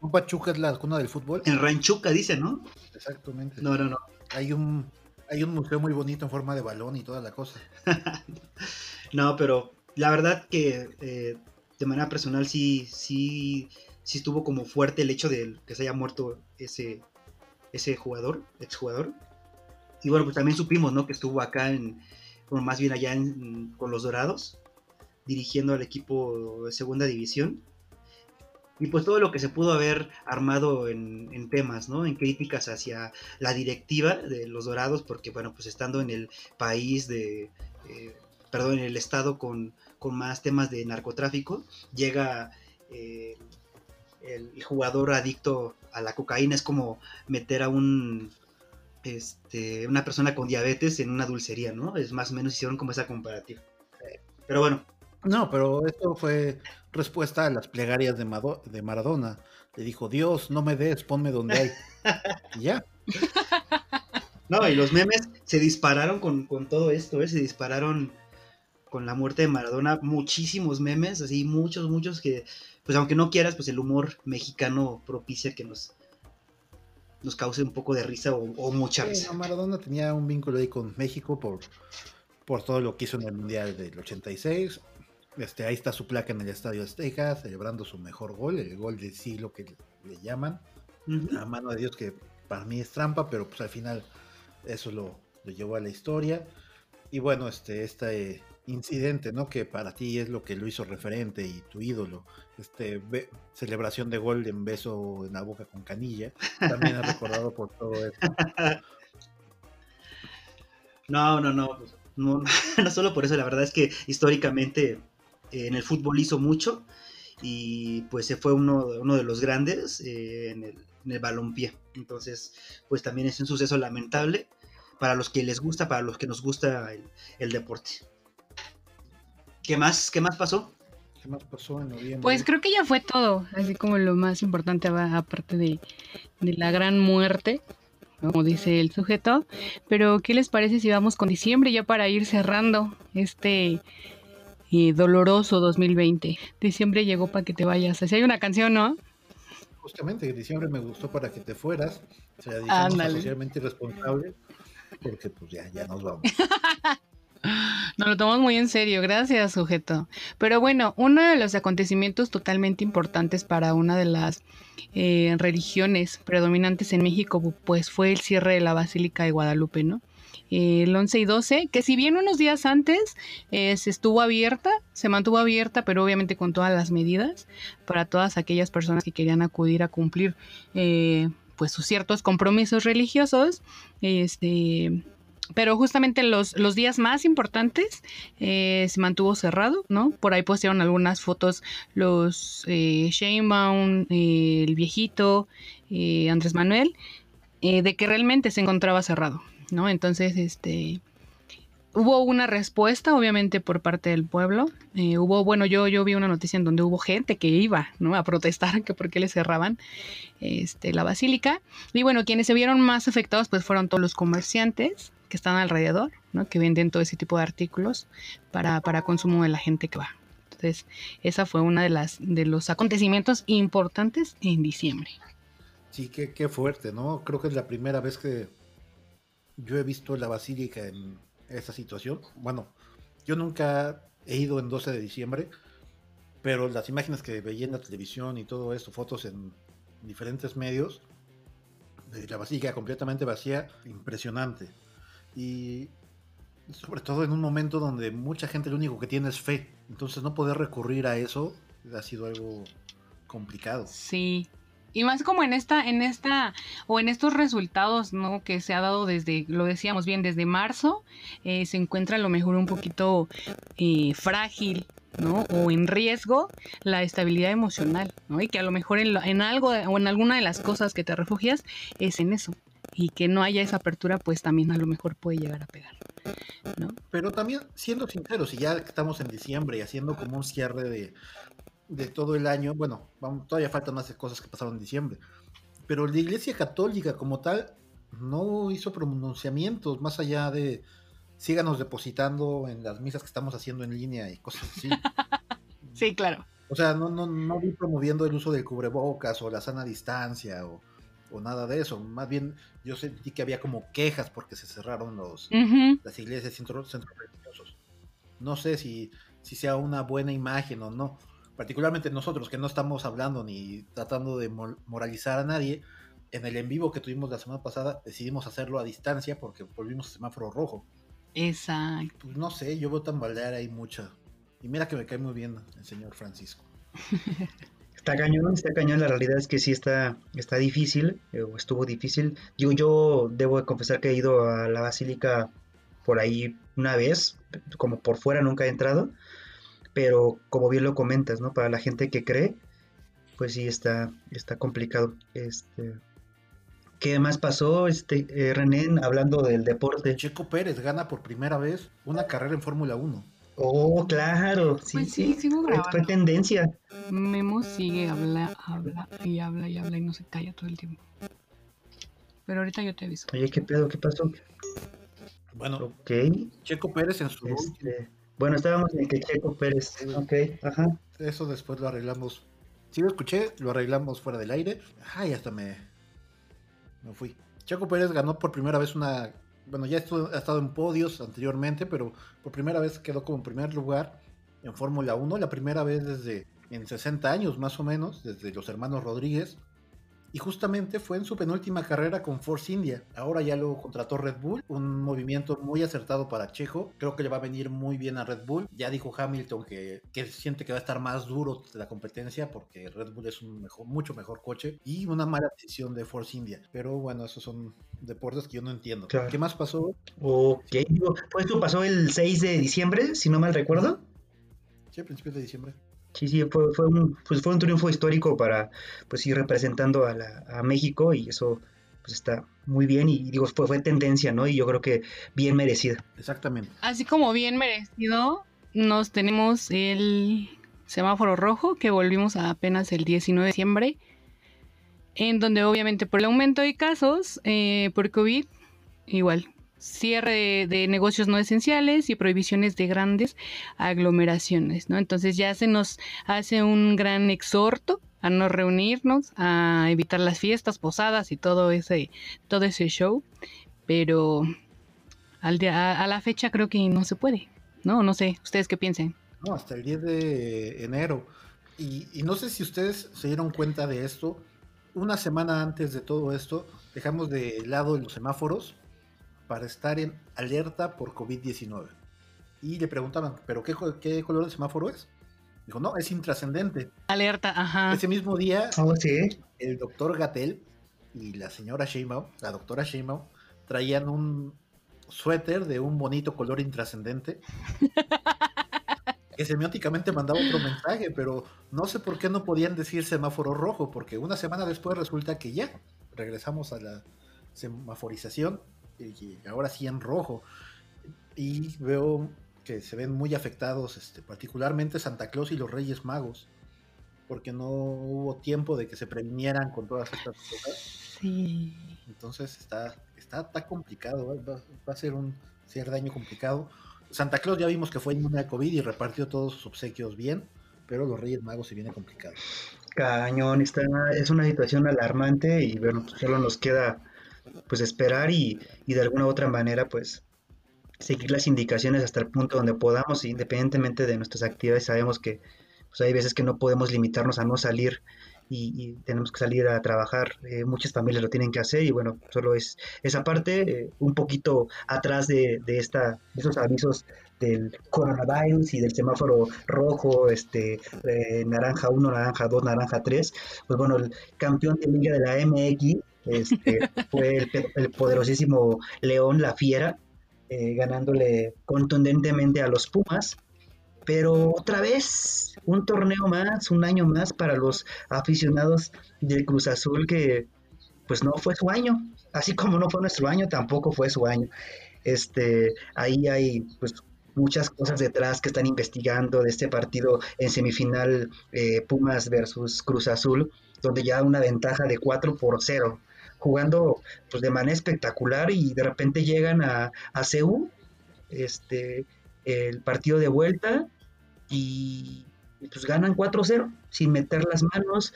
¿Un Pachuca es la cuna del fútbol? En Ranchuca dice, ¿no? Exactamente. No, no, no. Hay un hay un museo muy bonito en forma de balón y toda la cosa. No, pero la verdad que eh, de manera personal sí, sí, sí estuvo como fuerte el hecho de que se haya muerto ese, ese jugador, exjugador. Y bueno, pues también supimos, ¿no? Que estuvo acá en, bueno, más bien allá en- con los Dorados, dirigiendo al equipo de segunda división. Y pues todo lo que se pudo haber armado en, temas, ¿no? En críticas hacia la directiva de los Dorados, porque bueno, pues estando en el país de, eh, perdón, en el estado con, con más temas de narcotráfico, llega eh, el jugador adicto a la cocaína, es como meter a un este, una persona con diabetes en una dulcería, ¿no? Es más o menos hicieron como esa comparativa. Pero bueno, No, pero esto fue respuesta a las plegarias de, Mado- de Maradona. Le dijo, Dios, no me des, ponme donde hay. y ya. no, y los memes se dispararon con, con todo esto, ¿eh? Se dispararon con la muerte de Maradona muchísimos memes, así muchos, muchos que, pues aunque no quieras, pues el humor mexicano propicia que nos, nos cause un poco de risa o, o mucha Sí, risa. no, Maradona tenía un vínculo ahí con México por, por todo lo que hizo en el Mundial del 86. Este, ahí está su placa en el Estadio Azteca, celebrando su mejor gol, el gol del siglo que le llaman. A mano de Dios que para mí es trampa, pero pues al final eso lo, lo llevó a la historia. Y bueno, este, este incidente, ¿no? Que para ti es lo que lo hizo referente y tu ídolo. Este be- celebración de gol en beso en la boca con canilla. También has recordado por todo esto. No, no, no, no, no solo por eso, la verdad es que históricamente en el fútbol hizo mucho y pues se fue uno, uno de los grandes eh, en, el, en el balompié. Entonces, pues también es un suceso lamentable para los que les gusta, para los que nos gusta el, el deporte. ¿Qué más, ¿Qué más pasó? ¿Qué más pasó en noviembre? Pues creo que ya fue todo, así como lo más importante va- aparte de, de la gran muerte, como dice el sujeto. Pero, ¿qué les parece si vamos con diciembre ya para ir cerrando este eh, doloroso 2020? Diciembre llegó para que te vayas. Así hay una canción, ¿no? Justamente, en diciembre me gustó para que te fueras. O sea, socialmente irresponsable. Porque pues ya, ya nos vamos. Nos lo tomamos muy en serio, gracias, sujeto. Pero bueno, uno de los acontecimientos totalmente importantes para una de las eh, religiones predominantes en México, pues fue el cierre de la Basílica de Guadalupe, ¿no? El 11 y 12, que si bien unos días antes eh, se estuvo abierta, se mantuvo abierta, pero obviamente con todas las medidas para todas aquellas personas que querían acudir a cumplir eh, pues sus ciertos compromisos religiosos, este, pero justamente los, los días más importantes eh, se mantuvo cerrado, ¿no? Por ahí postearon algunas fotos los eh, Sheinbaum, eh, el viejito, Andrés Manuel, de que realmente se encontraba cerrado, ¿no? Entonces, este... Hubo una respuesta, obviamente, por parte del pueblo. Eh, hubo, bueno, yo, yo vi una noticia en donde hubo gente que iba, ¿no? A protestar que por qué le cerraban este, la basílica. Y bueno, quienes se vieron más afectados, pues fueron todos los comerciantes que están alrededor, ¿no? Que venden todo ese tipo de artículos para, para consumo de la gente que va. Entonces, esa fue una de las de los acontecimientos importantes en diciembre. Sí, qué, qué fuerte, ¿no? Creo que es la primera vez que yo he visto la basílica en esa situación. Bueno, yo nunca he ido en 12 de diciembre, pero las imágenes que veía en la televisión y todo esto, fotos en diferentes medios, de la basílica completamente vacía, impresionante. Y sobre todo en un momento donde mucha gente lo único que tiene es fe. Entonces no poder recurrir a eso ha sido algo complicado. Sí. Y más como en esta, en esta, o en estos resultados, ¿no? Que se ha dado desde, lo decíamos bien, desde marzo, eh, se encuentra a lo mejor un poquito eh, frágil, ¿no? O en riesgo la estabilidad emocional, ¿no? Y que a lo mejor en, lo- en algo o en alguna de las cosas que te refugias es en eso. Y que no haya esa apertura, pues también a lo mejor puede llegar a pegar, ¿no? Pero también, siendo sinceros, y ya estamos en diciembre y haciendo como un cierre de, de todo el año, bueno, vamos, todavía faltan más cosas que pasaron en diciembre, pero la Iglesia Católica como tal no hizo pronunciamientos más allá de síganos depositando en las misas que estamos haciendo en línea y cosas así. Sí, claro. O sea, no, no, no vi promoviendo el uso del cubrebocas o la sana distancia o, o nada de eso. Más bien yo sentí que había como quejas porque se cerraron los, Ujú. las iglesias centros, centros religiosos. No sé si, si sea una buena imagen o no. Particularmente nosotros que no estamos hablando ni tratando de moralizar a nadie. En el en vivo que tuvimos la semana pasada decidimos hacerlo a distancia porque volvimos a semáforo rojo. Exacto. Pues no sé, yo veo tambalear ahí mucha. Y mira que me cae muy bien el señor Francisco. Está cañón, está cañón. La realidad es que sí está, está difícil, eh, o estuvo difícil. Yo, yo debo de confesar que he ido a la basílica por ahí una vez, como por fuera nunca he entrado, pero como bien lo comentas, ¿no? Para la gente que cree, pues sí está, está complicado. Este, ¿qué más pasó, este, eh, René, hablando del deporte? Checo Pérez gana por primera vez una carrera en Fórmula 1. Oh, claro, sí, Pues sí, sí, sigo fue, tendencia. Memo sigue, habla, habla y habla y habla y no se calla todo el tiempo. Pero ahorita yo te aviso. Oye, ¿qué pedo? ¿Qué pasó? Bueno, Ok, Checo Pérez en su, este, Bueno, estábamos en que Checo Pérez. Ok, ajá. Eso después lo arreglamos. Sí lo escuché, lo arreglamos fuera del aire. Ay, hasta me, me fui. Checo Pérez ganó por primera vez una... Bueno, ya estuvo- ha estado en podios anteriormente, pero por primera vez quedó como en primer lugar en Fórmula 1. La primera vez desde en 60 años más o menos, desde los hermanos Rodríguez. Y justamente fue en su penúltima carrera con Force India. Ahora ya lo contrató Red Bull. Un movimiento muy acertado para Checo. Creo que le va a venir muy bien a Red Bull. Ya dijo Hamilton que, que siente que va a estar más duro la competencia porque Red Bull es un mejor, mucho mejor coche. Y una mala decisión de Force India. Pero bueno, esos son deportes que yo no entiendo. Claro. ¿Qué más pasó? Ok, pues esto pasó el 6 de diciembre, si no mal recuerdo. Sí, a principios de diciembre. Sí, sí, fue, fue, un, pues fue un triunfo histórico para pues ir representando a, la- a México y eso pues está muy bien y digo, fue, fue tendencia, ¿no? Y yo creo que bien merecida. Exactamente. Así como bien merecido, nos tenemos el semáforo rojo que volvimos a apenas el 19 de diciembre, en donde obviamente por el aumento de casos eh, por COVID, igual, cierre de, de negocios no esenciales y prohibiciones de grandes aglomeraciones, ¿no? Entonces ya se nos hace un gran exhorto a no reunirnos, a evitar las fiestas, posadas y todo ese, todo ese show, pero al día- a, a la fecha creo que no se puede, ¿no? No sé, ¿ustedes qué piensan? No, hasta el 10 de enero. Y, y no sé si ustedes se dieron cuenta de esto. Una semana antes de todo esto, dejamos de lado los semáforos para estar en alerta por COVID-19. Y le preguntaban, ¿pero qué, qué color de semáforo es? Dijo, no, es intrascendente. Alerta, ajá. Ese mismo día, Oh, sí. el doctor Gatel y la señora Sheinbaum, la doctora Sheinbaum, traían un suéter de un bonito color intrascendente. que semióticamente mandaba otro mensaje, pero no sé por qué no podían decir semáforo rojo, porque una semana después resulta que ya regresamos a la semaforización y ahora sí en rojo. Y veo que se ven muy afectados, este, particularmente Santa Claus y los Reyes Magos, porque no hubo tiempo de que se previnieran con todas estas cosas. Sí. Entonces está, está, está complicado, ¿eh? va, va a ser un cierre de año complicado. Santa Claus ya vimos que fue inmune a COVID y repartió todos sus obsequios bien, pero los Reyes Magos se viene complicado. Cañón, está, es una situación alarmante y bueno, solo nos queda pues esperar y, y de alguna u otra manera pues seguir las indicaciones hasta el punto donde podamos, independientemente de nuestras actividades, sabemos que pues hay veces que no podemos limitarnos a no salir y, tenemos que salir a trabajar, eh, muchas familias lo tienen que hacer y bueno, solo es esa parte, eh, un poquito atrás de, de, esta, de esos avisos del coronavirus y del semáforo rojo, este, eh, naranja 1, naranja 2, naranja 3, pues bueno, el campeón de liga de la MX este, fue el, el poderosísimo León La Fiera, eh, ganándole contundentemente a los Pumas. Pero otra vez, un torneo más, un año más para los aficionados del Cruz Azul que pues no fue su año. Así como no fue nuestro año, tampoco fue su año. Este, ahí hay pues muchas cosas detrás que están investigando de este partido en semifinal eh, Pumas versus Cruz Azul, donde ya una ventaja de 4 por 0 jugando pues de manera espectacular y de repente llegan a, a este, el partido de vuelta y, y pues ganan 4-0 sin meter las manos.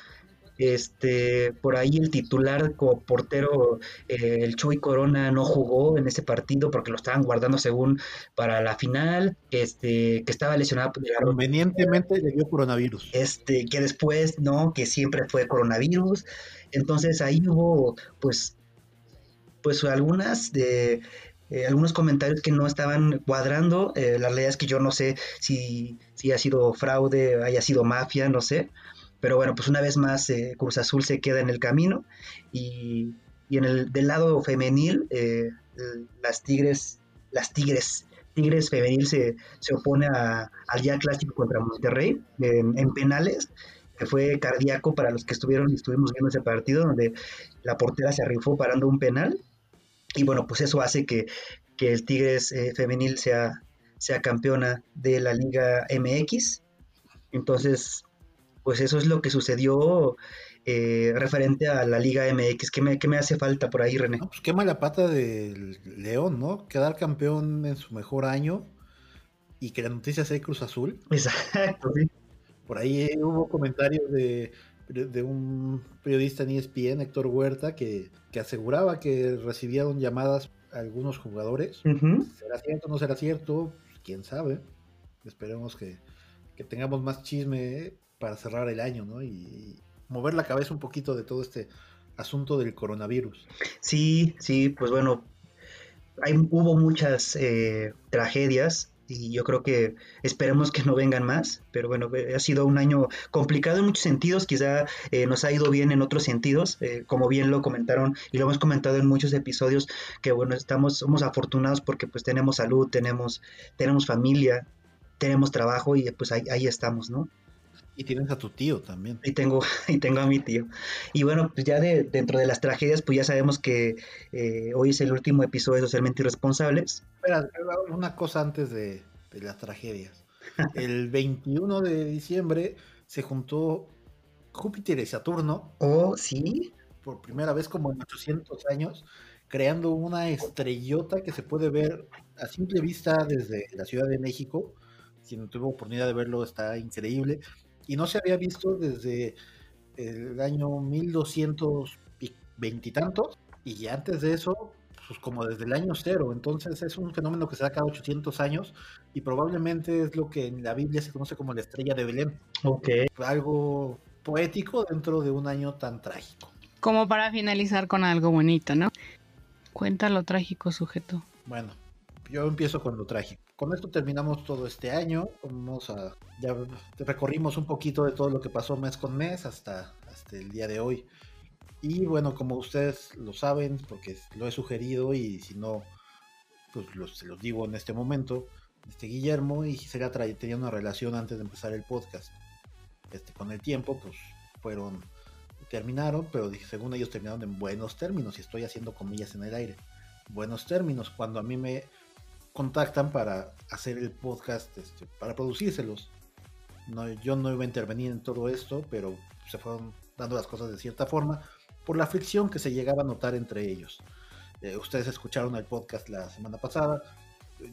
Este, por ahí el titular como portero, eh, el Chuy Corona, no jugó en ese partido porque lo estaban guardando según para la final, este, que estaba lesionado. Convenientemente le dio coronavirus. Este, que después, no, que siempre fue coronavirus. Entonces ahí hubo, pues, pues algunas de eh, algunos comentarios que no estaban cuadrando. Eh, la realidad es que yo no sé si, si ha sido fraude, haya sido mafia, no sé. Pero bueno, pues una vez más eh, Cruz Azul se queda en el camino y, y en el del lado femenil, eh, las Tigres, las Tigres, Tigres femenil se, se opone a, al ya clásico contra Monterrey en, en penales que fue cardíaco para los que estuvieron y estuvimos viendo ese partido, donde la portera se rifó parando un penal. Y bueno, pues eso hace que, que el Tigres eh, femenil sea, sea campeona de la Liga MX. Entonces, pues eso es lo que sucedió eh, referente a la Liga MX. ¿Qué me, ¿Qué me, hace falta por ahí, René? No, pues qué mala pata del León, ¿no? Quedar campeón en su mejor año y que la noticia sea Cruz Azul. Exacto, sí. Por ahí hubo comentarios de, de un periodista en ESPN, Héctor Huerta, que, que aseguraba que recibieron llamadas a algunos jugadores. ¿Será cierto o no será cierto? Quién sabe. Esperemos que, que tengamos más chisme para cerrar el año, ¿no? Y mover la cabeza un poquito de todo este asunto del coronavirus. Sí, sí, pues bueno, hay, hubo muchas eh, tragedias y yo creo que esperemos que no vengan más, pero bueno, eh, ha sido un año complicado en muchos sentidos, quizá eh, nos ha ido bien en otros sentidos, eh, como bien lo comentaron y lo hemos comentado en muchos episodios, que bueno, estamos, somos afortunados porque pues tenemos salud, tenemos, tenemos familia, tenemos trabajo y pues ahí, ahí estamos, ¿no? Y tienes a tu tío también. Y tengo, y tengo a mi tío. Y bueno, pues ya de, dentro de las tragedias, pues ya sabemos que eh, hoy es el último episodio de Socialmente Irresponsables. Espera, una cosa antes de, de las tragedias. El 21 de diciembre se juntó Júpiter y Saturno Oh, sí. por primera vez como en 800 años, creando una estrellota que se puede ver a simple vista desde la Ciudad de México. Si no tuvo oportunidad de verlo, está increíble. Y no se había visto desde el año 1220 y tantos. Y antes de eso, pues como desde el año cero. Entonces es un fenómeno que se da cada 800 años y probablemente es lo que en la Biblia se conoce como la estrella de Belén. Ok. Algo poético dentro de un año tan trágico. Como para finalizar con algo bonito, ¿no? Cuenta lo trágico, sujeto. Bueno, yo empiezo con lo trágico. Con esto terminamos todo este año. Vamos a. Ya recorrimos un poquito de todo lo que pasó mes con mes hasta, hasta el día de hoy. Y bueno, como ustedes lo saben, porque lo he sugerido y si no, pues los, se los digo en este momento. Este Guillermo y Gisela tenían una relación antes de empezar el podcast. Este, con el tiempo, pues fueron. Terminaron, pero según ellos terminaron en buenos términos. Y estoy haciendo comillas en el aire. Buenos términos. Cuando a mí me contactan para hacer el podcast, este, para producírselos. No, yo no iba a intervenir en todo esto, pero se fueron dando las cosas de cierta forma por la fricción que se llegaba a notar entre ellos. Eh, ustedes escucharon el podcast la semana pasada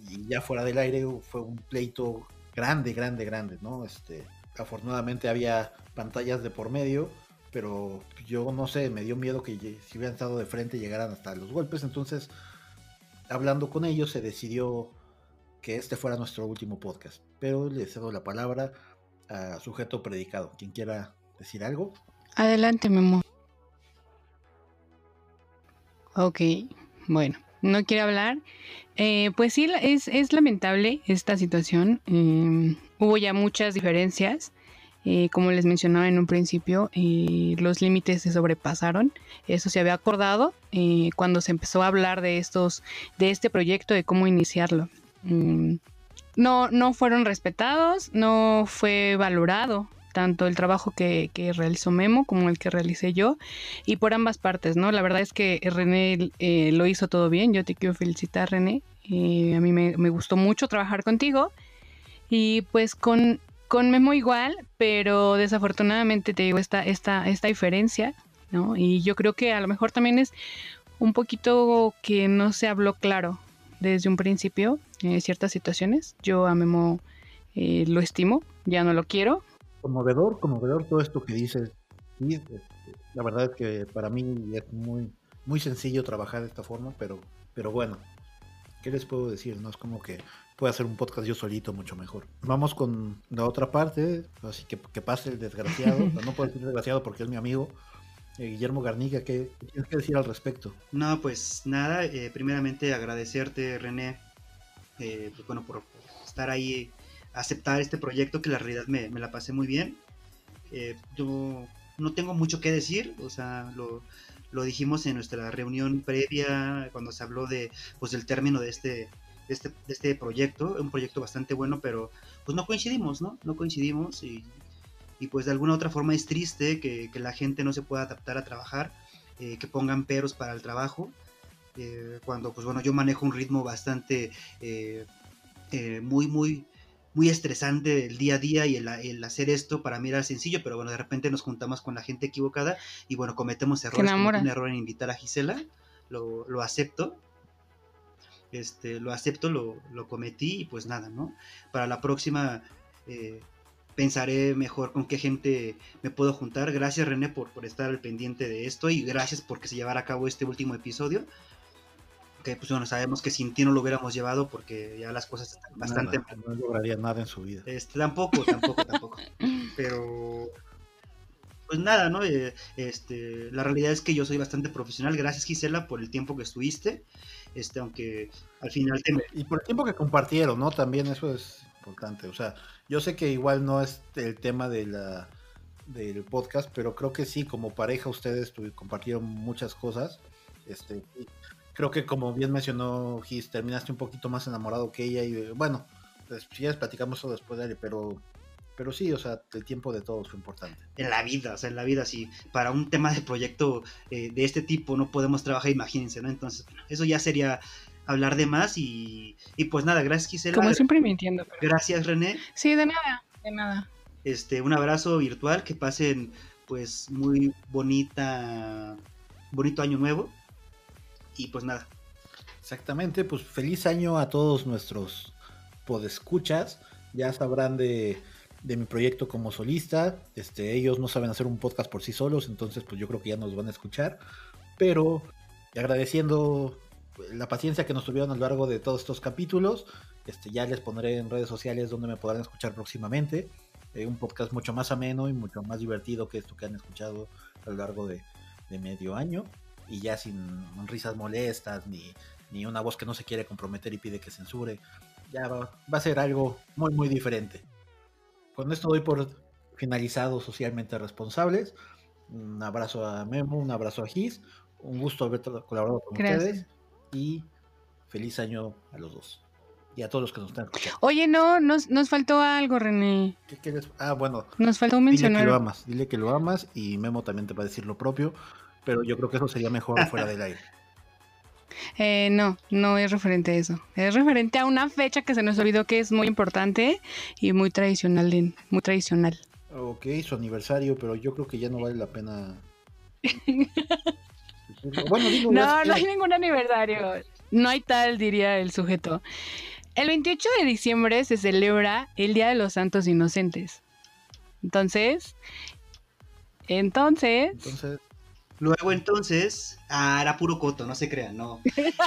y ya fuera del aire fue un pleito grande, grande, grande, ¿no? Este, afortunadamente había pantallas de por medio, pero yo no sé, me dio miedo que si hubieran estado de frente llegaran hasta los golpes, entonces hablando con ellos se decidió que este fuera nuestro último podcast. Pero le cedo la palabra a sujeto predicado. Quien quiera decir algo. Adelante, Memo. Ok, bueno, no quiere hablar. Eh, pues sí, es, es lamentable esta situación. Eh, hubo ya muchas diferencias. Eh, como les mencionaba en un principio, eh, los límites se sobrepasaron. Eso se había acordado eh, cuando se empezó a hablar de estos, de este proyecto, de cómo iniciarlo. Mm, no, no fueron respetados, no fue valorado tanto el trabajo que, que realizó Memo como el que realicé yo y por ambas partes, ¿no? La verdad es que René eh, lo hizo todo bien, yo te quiero felicitar René, Eh, a mí me, me gustó mucho trabajar contigo y pues con, con Memo igual, pero desafortunadamente te digo esta, esta, esta diferencia, ¿no? Y yo creo que a lo mejor también es un poquito que no se habló claro desde un principio en ciertas situaciones. Yo a Memo eh, lo estimo, ya no lo quiero, Conmovedor, conmovedor todo esto que dices. Sí, este, la verdad es que para mí es muy, muy sencillo trabajar de esta forma, pero, pero bueno, ¿qué les puedo decir? No es como que pueda hacer un podcast yo solito mucho mejor. Vamos con la otra parte, así que que pase el desgraciado, no puedo decir desgraciado porque es mi amigo. Eh, Guillermo Garnica, ¿qué qué tienes que decir al respecto? No, pues nada, eh, primeramente agradecerte, René, eh, pues bueno, por estar ahí, aceptar este proyecto que la realidad me, me la pasé muy bien. Eh, yo no tengo mucho que decir, o sea, lo, lo dijimos en nuestra reunión previa cuando se habló de, pues, del término de este, de este, de este proyecto, un proyecto bastante bueno, pero pues no coincidimos, ¿no? No coincidimos y, y pues de alguna otra forma es triste que, que la gente no se pueda adaptar a trabajar, eh, que pongan peros para el trabajo, eh, cuando pues bueno, yo manejo un ritmo bastante eh, eh, muy, muy, muy estresante el día a día y el, el hacer esto para mí era sencillo, pero bueno, de repente nos juntamos con la gente equivocada y bueno, cometemos errores, un error en invitar a Gisela, lo, lo acepto. Este, lo acepto, lo, lo cometí y pues nada, ¿no? Para la próxima eh, pensaré mejor con qué gente me puedo juntar. Gracias René por, por estar al pendiente de esto y gracias porque se llevara a cabo este último episodio. Que pues bueno, sabemos que sin ti no lo hubiéramos llevado porque ya las cosas están bastante... Nada, no lograría nada en su vida. Este, tampoco, tampoco, tampoco. Pero pues nada, ¿no? Eh, este, la realidad es que yo soy bastante profesional. Gracias Gisela por el tiempo que estuviste. Este, aunque al final. Y por el tiempo que compartieron, ¿no? También eso es importante. O sea, yo sé que igual no es el tema de la del podcast, pero creo que sí, como pareja ustedes compartieron muchas cosas. Este, creo que como bien mencionó Gis, terminaste un poquito más enamorado que ella y bueno, pues si quieres platicamos eso después de él, pero pero sí, o sea, el tiempo de todos fue importante. en la vida, o sea, en la vida, si para un tema de proyecto eh, de este tipo no podemos trabajar, imagínense, ¿no? Entonces, eso ya sería hablar de más y, y pues nada, gracias Gisela, Como siempre mintiendo. pero- gracias René, Sí, de nada, de nada. este, un abrazo virtual, que pasen pues muy bonita, bonito año nuevo y pues nada, Exactamente, pues feliz año a todos nuestros podescuchas. Ya sabrán de, de mi proyecto como solista. Este, ellos no saben hacer un podcast por sí solos, entonces pues yo creo que ya nos van a escuchar. Pero agradeciendo la paciencia que nos tuvieron a lo largo de todos estos capítulos. Este, ya les pondré en redes sociales donde me podrán escuchar próximamente. Eh, un podcast mucho más ameno y mucho más divertido que esto que han escuchado a lo largo de, de medio año. Y ya sin risas molestas ni, ni una voz que no se quiere comprometer y pide que censure. Ya va, va a ser algo muy, muy diferente. Con esto doy por finalizado socialmente responsables. Un abrazo a Memo, un abrazo a Gis. Un gusto haber colaborado con Gracias. ustedes. Y feliz año a los dos. Y a todos los que nos están escuchando. Oye, no, nos, nos faltó algo, René. ¿Qué quieres? Ah, bueno, Nos faltó dile que mencionar. lo amas. Dile que lo amas y Memo también te va a decir lo propio. Pero yo creo que eso sería mejor fuera del aire. Eh, no, no es referente a eso. Es referente a una fecha que se nos olvidó que es muy importante y muy tradicional, muy tradicional. Ok, su aniversario, pero yo creo que ya no vale la pena. bueno, digo, No, no hay ningún aniversario. No hay tal, diría el sujeto. El 28 de diciembre se celebra el Día de los Santos Inocentes. Entonces, entonces, Entonces, Luego entonces, ah, era puro coto, no se crean, no.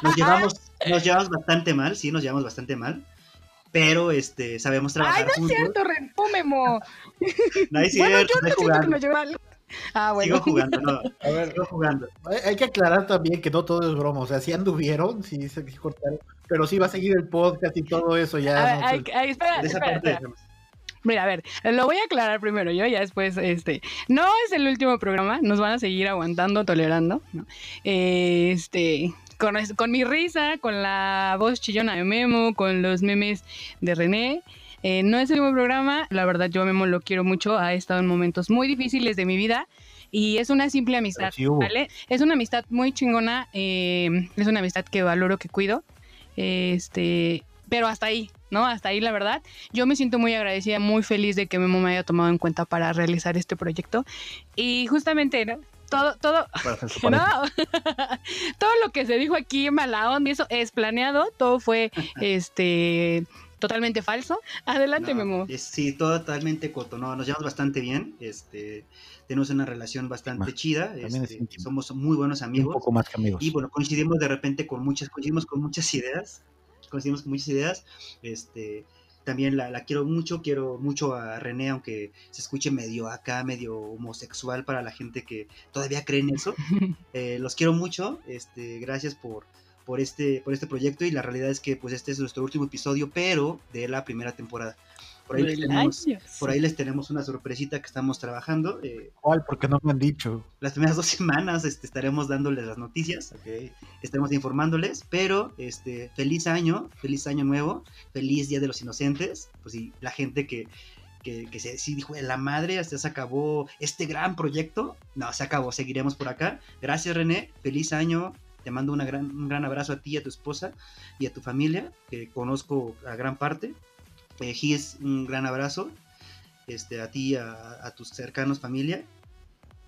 Nos llevamos, nos llevamos bastante mal, sí, nos llevamos bastante mal. Pero este, sabemos ¡ay, trabajar no es cierto, Ren! ¡Oh, Memo! No es Bueno, cierto, yo no estoy siento que jugando. nos lleva mal. Ah, bueno. Sigo jugando, no. a ver, Sigo jugando. hay, hay que aclarar también que no todo es broma. O sea, sí anduvieron, sí se cortaron, pero sí va a seguir el podcast y todo eso ya. A ver, ¿no? ay, ay, espera, De esa espera, parte espera. Mira, a ver, lo voy a aclarar primero yo, ya después, este, no es el último programa, nos van a seguir aguantando, tolerando, ¿no? Este, con, con mi risa, con la voz chillona de Memo, con los memes de René. Eh, no es el último programa, la verdad yo a Memo lo quiero mucho, ha estado en momentos muy difíciles de mi vida y es una simple amistad, sí. ¿vale? Es una amistad muy chingona, eh, es una amistad que valoro, que cuido, este, pero hasta ahí, ¿no? Hasta ahí la verdad. Yo me siento muy agradecida, muy feliz de que Memo me haya tomado en cuenta para realizar este proyecto. Y justamente, ¿no? Todo, todo, no, todo lo que se dijo aquí en mala onda, y eso es planeado, todo fue este totalmente falso. Adelante, No, Memo. es- sí, totalmente coto, no, nos llevamos bastante bien, este, tenemos una relación bastante Más. chida, este, somos muy buenos un amigos. poco más que amigos. Y bueno, coincidimos de repente con muchas, coincidimos con muchas ideas, coincidimos con muchas ideas, este, también la, la quiero mucho, quiero mucho a René, aunque se escuche medio acá, medio homosexual para la gente que todavía cree en eso, Eh, los quiero mucho, este, gracias por, por, este, por este proyecto y la realidad es que pues este es nuestro último episodio, pero de la primera temporada. Por ahí, les tenemos, por ahí les tenemos una sorpresita que estamos trabajando. eh, ¿Cuál? Porque no me han dicho. las primeras dos semanas este, estaremos dándoles las noticias, estaremos informándoles, pero este, feliz año, feliz año nuevo, feliz Día de los Inocentes, pues sí, la gente que, que, que se, sí dijo, la madre, hasta se acabó este gran proyecto, no, se acabó, seguiremos por acá, gracias René, feliz año, te mando una gran, un gran abrazo a ti, a tu esposa y a tu familia, que conozco a gran parte, eh, Gis, un gran abrazo, este, a ti, a, a tus cercanos familia,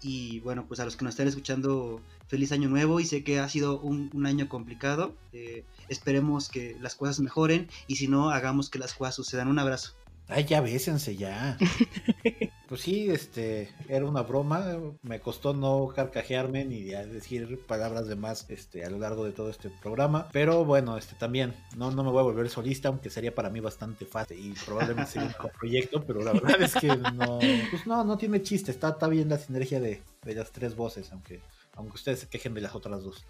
Y bueno, pues a los que nos están escuchando, feliz año nuevo y sé que ha sido un, un año complicado. Eh, esperemos que las cosas mejoren y si no, hagamos que las cosas sucedan. Un abrazo. Ay, ya bésense ya. pues sí, este, era una broma. Me costó no carcajearme ni decir palabras de más este, a lo largo de todo este programa. Pero bueno, este también, no, no me voy a volver solista, aunque sería para mí bastante fácil y probablemente sería un proyecto, pero la verdad es que no, pues no, no tiene chiste. Está, está bien la sinergia de, de las tres voces, aunque aunque ustedes se quejen de las otras dos.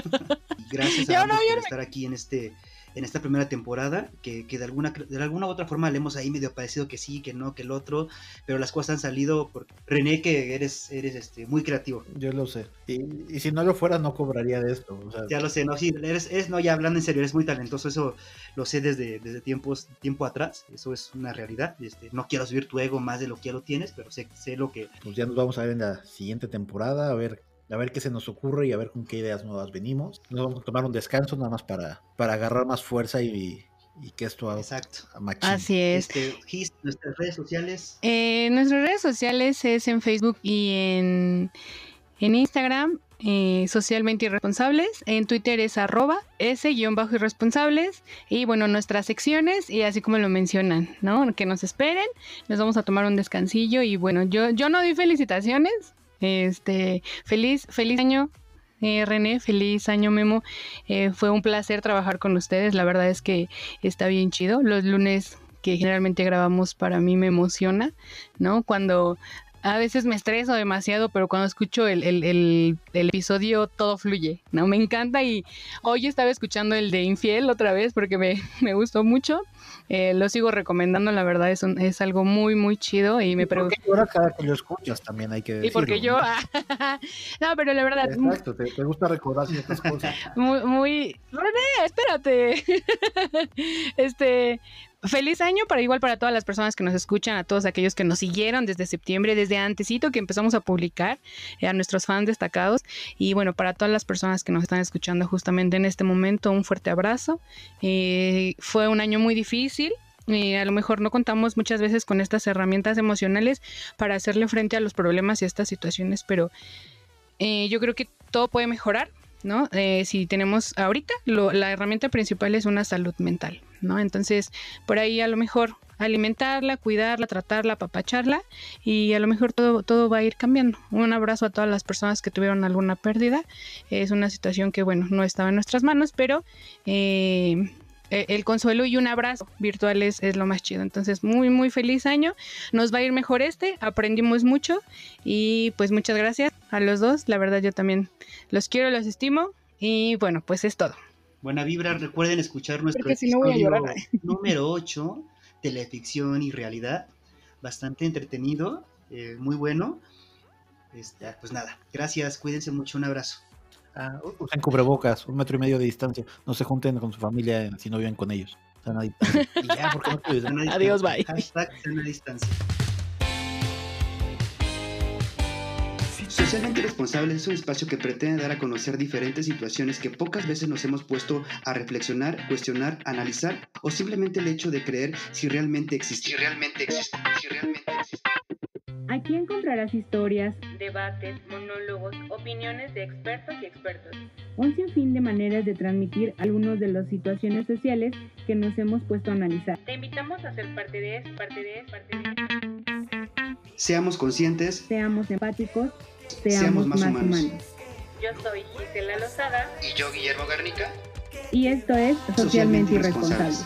Gracias a ambos por estar aquí en este en esta primera temporada, que, que, de, alguna, de alguna u otra forma le hemos ahí medio parecido que sí, que no, que el otro, pero las cosas han salido por René, que eres, eres este, muy creativo. Yo lo sé. Y, y si no lo fuera, no cobraría de esto. O sea, ya lo sé, no, sí, eres, eres, no, ya hablando en serio, eres muy talentoso, eso lo sé desde, desde tiempos, tiempo atrás, eso es una realidad. Este, no quiero subir tu ego más de lo que ya lo tienes, pero sé, sé lo que... Pues ya nos vamos a ver en la siguiente temporada, a ver a ver qué se nos ocurre y a ver con qué ideas nuevas venimos. Nos vamos a tomar un descanso nada más para, para agarrar más fuerza y, y que esto haga Exacto. Así es. Este, Gis, nuestras redes sociales. Eh, nuestras redes sociales es en Facebook y en, en Instagram. Eh, socialmente irresponsables, en Twitter es arroba s-irresponsables y bueno, nuestras secciones y así como lo mencionan, ¿no? Que nos esperen, nos vamos a tomar un descansillo y bueno, yo, yo no doy felicitaciones, este, feliz, feliz año, eh, René, feliz año Memo. Eh, fue un placer trabajar con ustedes. La verdad es que está bien chido. Los lunes que generalmente grabamos para mí me emociona, ¿no? Cuando a veces me estreso demasiado, pero cuando escucho el, el, el, el, episodio todo fluye, ¿no? Me encanta y hoy estaba escuchando el de Infiel otra vez porque me, me gustó mucho. Eh, lo sigo recomendando, la verdad es, un, es algo muy, muy chido y me pregunto... ahora cada que lo escuchas también hay que decirlo. Y porque yo... no, pero la verdad... Exacto, te, te gusta recordar ciertas cosas. Muy, muy... René, espérate. este... Feliz año para igual para todas las personas que nos escuchan, a todos aquellos que nos siguieron desde septiembre, desde antesito que empezamos a publicar, eh, a nuestros fans destacados y bueno, para todas las personas que nos están escuchando justamente en este momento, un fuerte abrazo. Eh, fue un año muy difícil, eh, a lo mejor no contamos muchas veces con estas herramientas emocionales para hacerle frente a los problemas y a estas situaciones, pero eh, yo creo que todo puede mejorar. ¿No? Eh, si tenemos ahorita, la herramienta principal es una salud mental, ¿no? Entonces, por ahí a lo mejor alimentarla, cuidarla, tratarla, apapacharla y a lo mejor todo, todo va a ir cambiando. Un abrazo a todas las personas que tuvieron alguna pérdida. Es una situación que, bueno, no estaba en nuestras manos, pero eh, el consuelo y un abrazo virtual es, es, lo más chido. Entonces, muy, muy feliz año. Nos va a ir mejor este. Aprendimos mucho. Y pues muchas gracias a los dos. La verdad, yo también los quiero, los estimo. Y bueno, pues es todo. Buena vibra. Recuerden escuchar nuestro si no episodio número 8, Teleficción y Realidad. Bastante entretenido. Eh, muy bueno. Este, pues nada, gracias. Cuídense mucho. Un abrazo. Ah, usen cubrebocas, un metro y medio de distancia. No se junten con su familia si no viven con ellos. Están a distancia. Y ya, porque no. Adiós, bye. Hashtag a distancia. Socialmente Responsables es un espacio que pretende dar a conocer diferentes situaciones que pocas veces nos hemos puesto a reflexionar, cuestionar, analizar o simplemente el hecho de creer si realmente existe. Si realmente existe. Si realmente existe. Aquí encontrarás historias, debates, monólogos, opiniones de expertos y expertos. Un sinfín de maneras de transmitir algunas de las situaciones sociales que nos hemos puesto a analizar. Te invitamos a ser parte de eso, parte de eso, parte de eso. Seamos conscientes, seamos empáticos, seamos, seamos más, más humanos. humanos. Yo soy Gisela Lozada y yo Guillermo Garnica. Y esto es Socialmente, Socialmente Irresponsables.